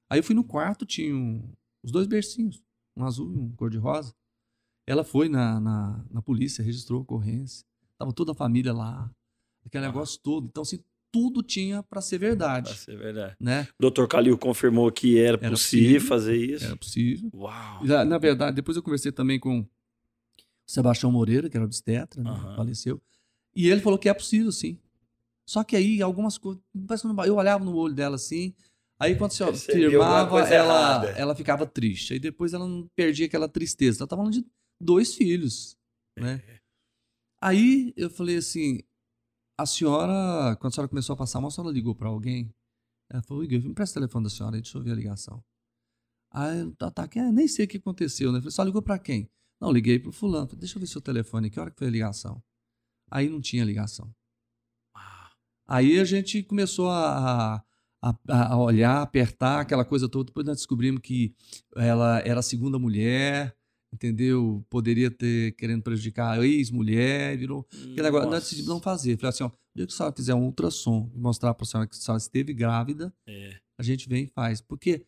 Aí eu fui no quarto, tinha um- os dois bercinhos, um azul e um cor-de-rosa. Ela foi na, na, na polícia, registrou a ocorrência. Tava toda a família lá, aquele negócio todo. Então, assim, tudo tinha para ser verdade. Pra ser verdade. Né? O Dr. Calil confirmou que era, Era possível, possível, fazer isso. Era possível. Uau. Na, na verdade, depois eu conversei também com Sebastião Moreira, que era obstetra, né? Aham. faleceu. E ele falou que é possível, sim. Só que aí algumas coisas. parece que não- Eu olhava no olho dela assim. Aí quando você [laughs] firmava, ela, errada. ela ficava triste. Aí depois ela não perdia aquela tristeza. Ela tava falando de dois filhos. Né? É. Aí eu falei assim: a senhora, quando a senhora começou a passar mal, a senhora ligou para alguém? Ela falou: Igor, me presta o telefone da senhora aí, deixa eu ver a ligação. Aí tá, tá, que- é, nem sei o que aconteceu, né? Eu falei, só ligou para quem? Não, liguei pro fulano. Falei, deixa eu ver seu telefone, que hora que foi a ligação? Aí não tinha ligação. Aí a gente começou a, a, a olhar, apertar, aquela coisa toda. Depois nós descobrimos que ela era a segunda mulher, entendeu? Poderia ter querendo prejudicar a ex-mulher, virou. Aquele negócio, nós decidimos não fazer. Falei assim: ó, o dia que a senhora fizer um ultrassom e mostrar para a senhora que a senhora esteve grávida, É. a gente vem e faz. Porque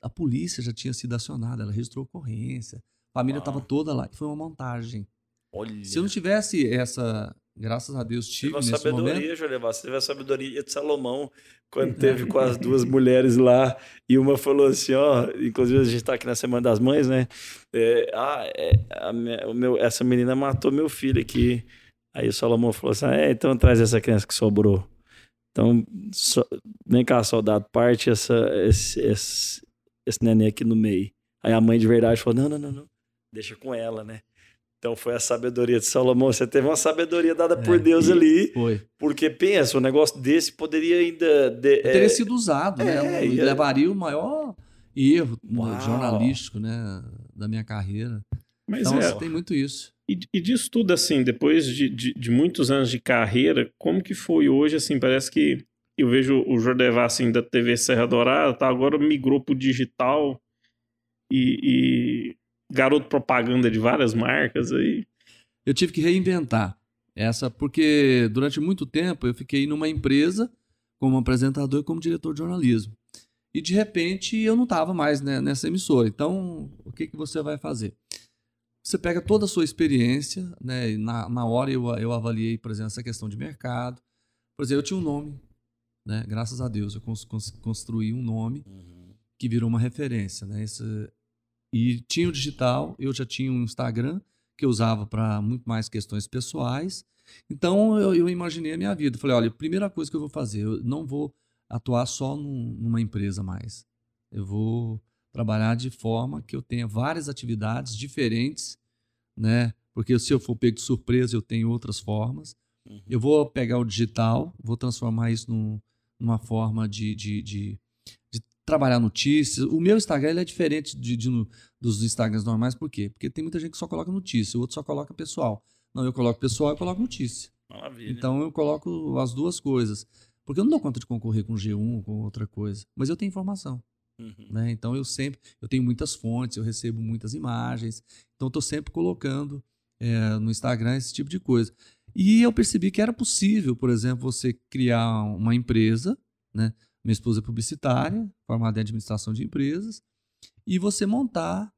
a polícia já tinha sido acionada, ela registrou ocorrência, família estava toda lá. Foi uma montagem. Olha. Se eu não tivesse essa, graças a Deus, tive nesse sabedoria, momento. Jolevá. Você teve a sabedoria de Salomão quando teve com as duas [laughs] mulheres lá. E uma falou assim: ó, inclusive a gente tá aqui na Semana das Mães, né? É, ah, é, a minha- o meu, essa menina matou meu filho aqui. Aí o Salomão falou assim: é, então traz essa criança que sobrou. Então, só- vem cá, soldado, parte essa, esse, esse, esse neném aqui no meio. Aí a mãe de verdade falou: não, não, não, não. Deixa com ela, né? Então foi a sabedoria de Salomão. Você teve uma sabedoria dada por É, Deus e ali. Foi. Porque pensa, um negócio desse poderia ainda. de- Teria é, sido usado, né? é, E e- levaria o maior erro Uau. jornalístico, né? Da minha carreira. Mas então, é- assim, tem muito isso. E, e disso tudo, assim, depois de, de, de muitos anos de carreira, como que foi hoje, assim, parece que eu vejo o Jordevá, assim, da TV Serra Dourada, tá? Agora migrou pro digital e, e garoto propaganda de várias marcas aí. Eu tive que reinventar essa, porque durante muito tempo eu fiquei numa empresa como apresentador e como diretor de jornalismo. E de repente eu não estava mais né, nessa emissora. Então, o que, que você vai fazer? Você pega toda a sua experiência, né? e Na, na hora eu, eu avaliei, por exemplo, essa questão de mercado. Por exemplo, eu tinha um nome, né? Graças a Deus eu cons- cons- construí um nome que virou uma referência, né? Esse- e tinha o digital, eu já tinha um Instagram que eu usava para muito mais questões pessoais. Então eu, eu imaginei a minha vida. Falei, olha, primeira coisa que eu vou fazer, eu não vou atuar só num- numa empresa mais. Eu vou trabalhar de forma que eu tenha várias atividades diferentes, né? Porque se eu for pego de surpresa, eu tenho outras formas. Eu vou pegar o digital, vou transformar isso num- numa forma de, de, de trabalhar notícias. O meu Instagram ele é diferente de, de no- dos Instagrams normais, por quê? Porque tem muita gente que só coloca notícia, o outro só coloca pessoal. Não, eu coloco pessoal e coloco notícia. Maravilha. Então eu coloco as duas coisas. Porque eu não dou conta de concorrer com G1, com outra coisa. Mas eu tenho informação. Uhum. Né? Então eu sempre, eu tenho muitas fontes, eu recebo muitas imagens. Então eu estou sempre colocando eh, no Instagram esse tipo de coisa. E eu percebi que era possível, por exemplo, você criar uma empresa, né? Minha esposa é publicitária, formada em administração de empresas, e você montar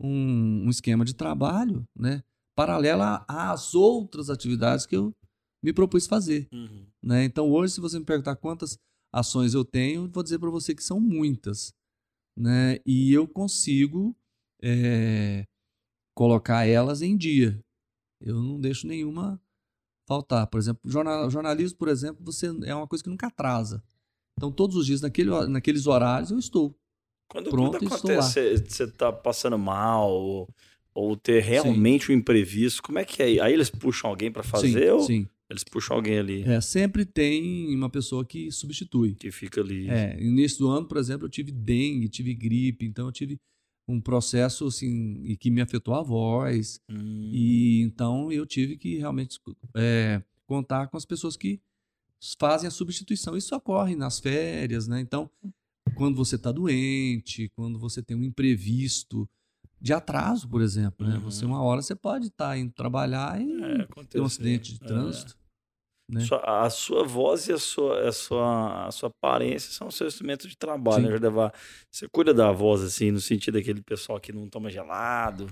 um, um esquema de trabalho, né? Paralelo a- às outras atividades que eu me propus fazer. Uhum. Né? Então, hoje, se você me perguntar quantas ações eu tenho, vou dizer para você que são muitas. Né? E eu consigo eh, colocar elas em dia. Eu não deixo nenhuma faltar. Por exemplo, jornal, jornalismo, por exemplo, você é uma coisa que nunca atrasa. Então, todos os dias, naquele, naqueles horários, eu estou. Quando pronto tudo acontece, você tá passando mal ou, ou ter realmente um imprevisto, como é que é? Aí eles puxam alguém para fazer Sim, ou sim. eles puxam alguém ali É, sempre tem uma pessoa que substitui. que fica ali? É, no início do ano, por exemplo, eu tive dengue, tive gripe, então eu tive um processo assim e que me afetou a voz. Hum. E então eu tive que realmente é, contar com as pessoas que fazem a substituição. Isso ocorre nas férias, né? Então, quando você está doente, quando você tem um imprevisto de atraso, por exemplo, né? Você uma hora você pode estar indo trabalhar e ter um Uhum. acidente de É. trânsito. Né? Sua- a sua voz e a sua, a sua, a sua aparência são o seu instrumento de trabalho, né? Você cuida da voz, assim, no sentido daquele pessoal que não toma gelado,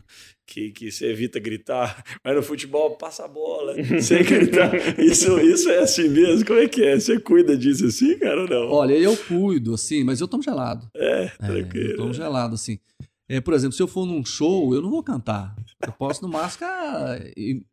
que, que você evita gritar, [laughs] mas no futebol passa a bola, [laughs] sem gritar. Isso, isso é assim mesmo? Como é que é? Você cuida disso assim, cara, ou não? Olha, eu cuido, assim, mas eu tomo gelado. É, Eu tranquilo. tomo gelado, assim. É, por exemplo, se eu for num show, eu não vou cantar. Eu posso, no máximo, te-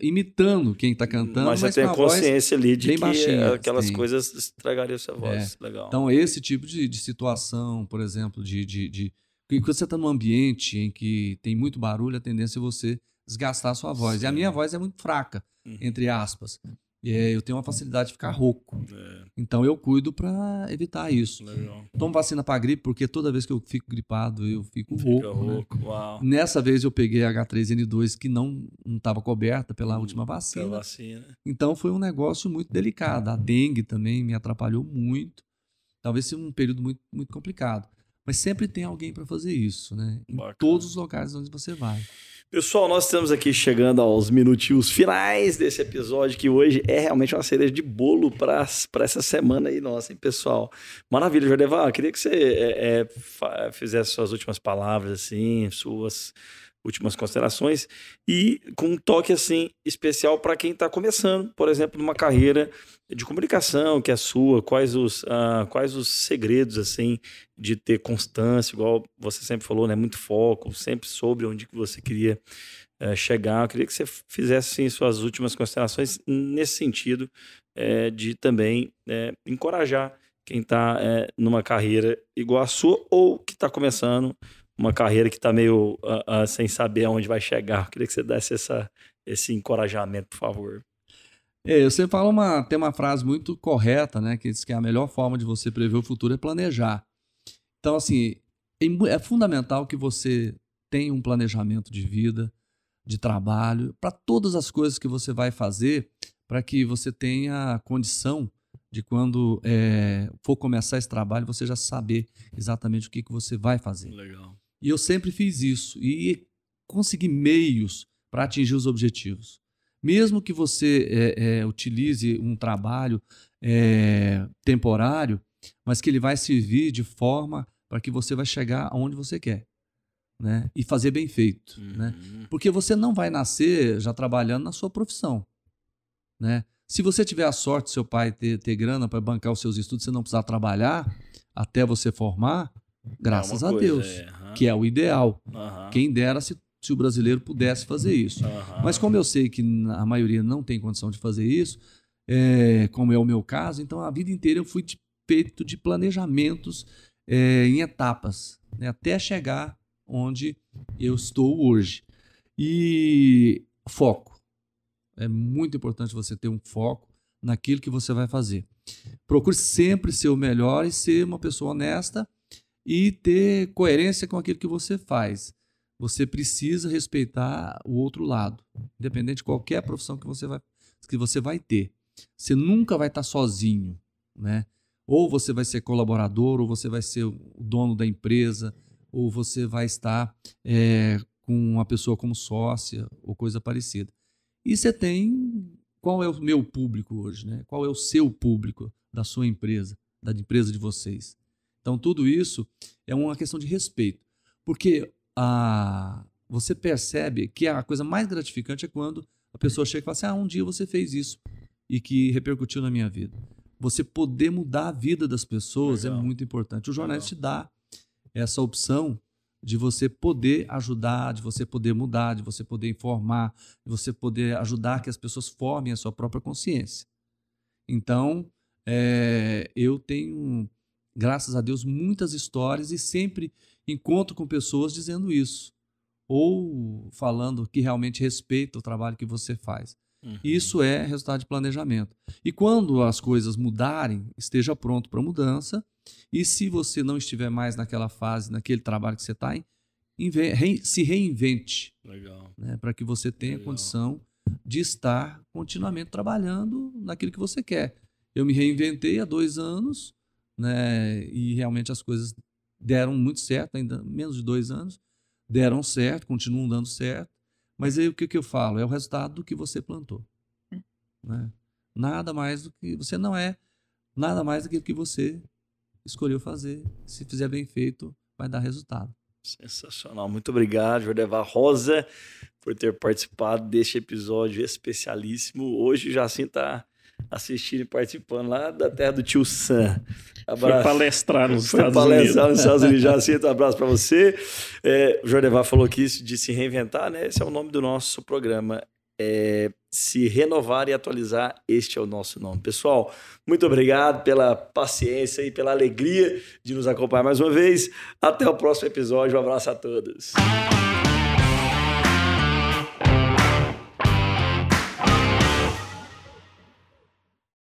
imitando quem tá cantando. mas você tem consciência ali de que baixinha, aquelas sim. coisas estragariam a sua voz. É. Legal. Então, esse tipo de, de situação, por exemplo, de. de, de quando você está num ambiente em que tem muito barulho, a tendência é você desgastar a sua voz. E a minha voz é muito fraca, Uhum. entre aspas. É, eu tenho uma facilidade de ficar rouco. É, Então eu cuido para evitar isso. legal. Tomo vacina para gripe, porque toda vez que eu fico gripado, eu fico Fica rouco. né? rouco, uau. Nessa vez eu peguei a H3N2 que não estava coberta pela última Pela vacina. vacina. Então foi um negócio muito delicado. A dengue também me atrapalhou muito. Talvez seja um período muito, muito complicado. Mas sempre tem alguém para fazer isso, né? Em Bacana. todos os locais onde você vai. Pessoal, nós estamos aqui chegando aos minutinhos finais desse episódio, que hoje é realmente uma cereja de bolo para essa semana aí, nossa, hein, pessoal? Maravilha, Jordevar, queria que você é, é, fizesse suas últimas palavras, assim, suas últimas considerações, e com um toque, assim, especial para quem está começando, por exemplo, numa carreira de comunicação que é sua, quais os, ah, quais os segredos, assim, de ter constância, igual você sempre falou, né? Muito foco, sempre sobre onde que você queria eh, chegar. Eu queria que você fizesse assim, suas últimas considerações nesse sentido eh, de também eh, encorajar quem está numa carreira igual a sua ou que está começando uma carreira que está meio ah, ah, sem saber aonde vai chegar. Eu queria que você desse essa, esse encorajamento, por favor. É, eu sempre falo uma, tem uma frase muito correta, né? Que diz que a melhor forma de você prever o futuro é planejar. Então, assim, é é fundamental que você tenha um planejamento de vida, de trabalho, para todas as coisas que você vai fazer, para que você tenha condição de quando é, for começar esse trabalho, você já saber exatamente o que, que você vai fazer. Legal. E eu sempre fiz isso e consegui meios para atingir os objetivos. Mesmo que você é, é, utilize um trabalho é, temporário, mas que ele vai servir de forma para que você vai chegar aonde você quer. Né? E fazer bem feito. Né? Porque você não vai nascer já trabalhando na sua profissão. Né? Se você tiver a sorte seu pai ter, ter grana para bancar os seus estudos, você não precisar trabalhar até você formar, graças a coisa, Deus, é. Que é o ideal. Aham. Quem dera se, se o brasileiro pudesse fazer isso. Aham. Mas como eu sei que a maioria não tem condição de fazer isso, é, como é o meu caso, então a vida inteira eu fui de- feito de planejamentos é, em etapas, né, até chegar onde eu estou hoje. E foco. É muito importante você ter um foco naquilo que você vai fazer. Procure sempre ser o melhor e ser uma pessoa honesta e ter coerência com aquilo que você faz. Você precisa respeitar o outro lado, independente de qualquer profissão que você vai, que você vai ter. Você nunca vai estar sozinho, né? Ou você vai ser colaborador, ou você vai ser o dono da empresa, ou você vai estar é, com uma pessoa como sócia ou coisa parecida. E você tem qual é o meu público hoje, né? Qual é o seu público da sua empresa, da empresa de vocês? Então tudo isso é uma questão de respeito, porque a você percebe que a coisa mais gratificante é quando a pessoa chega e fala assim: "Ah, um dia você fez isso e que repercutiu na minha vida". Você poder mudar a vida das pessoas é muito importante. O jornalista te dá essa opção de você poder ajudar, de você poder mudar, de você poder informar, de você poder ajudar que as pessoas formem a sua própria consciência. Então, é, eu tenho, graças a Deus, muitas histórias e sempre encontro com pessoas dizendo isso, ou falando que realmente respeita o trabalho que você faz. Isso é resultado de planejamento. E quando as coisas mudarem, esteja pronto para mudança. E se você não estiver mais naquela fase, naquele trabalho que você está, re- se reinvente Legal. né, para que você tenha condição de estar continuamente trabalhando naquilo que você quer. Eu me reinventei há dois anos né, e realmente as coisas deram muito certo, ainda menos de dois anos, deram certo, continuam dando certo. Mas aí o que, que eu falo? É o resultado do que você plantou. né? Nada mais do que. Você não é nada mais do que o que você escolheu fazer. Se fizer bem feito, vai dar resultado. Sensacional. Muito obrigado, Jordevar Rosa, por ter participado deste episódio especialíssimo. Hoje o Jacinto está assistindo e participando lá da terra do tio Sam. Foi palestrar nos Foi Estados palestrar Unidos. nos Estados Unidos. Jacinto, [laughs] um abraço para você. É, o Jordevar falou que isso de se reinventar, né? Esse é o nome do nosso programa. É, se renovar e atualizar, este é o nosso nome. Pessoal, muito obrigado pela paciência e pela alegria de nos acompanhar mais uma vez. Até o próximo episódio. Um abraço a todos.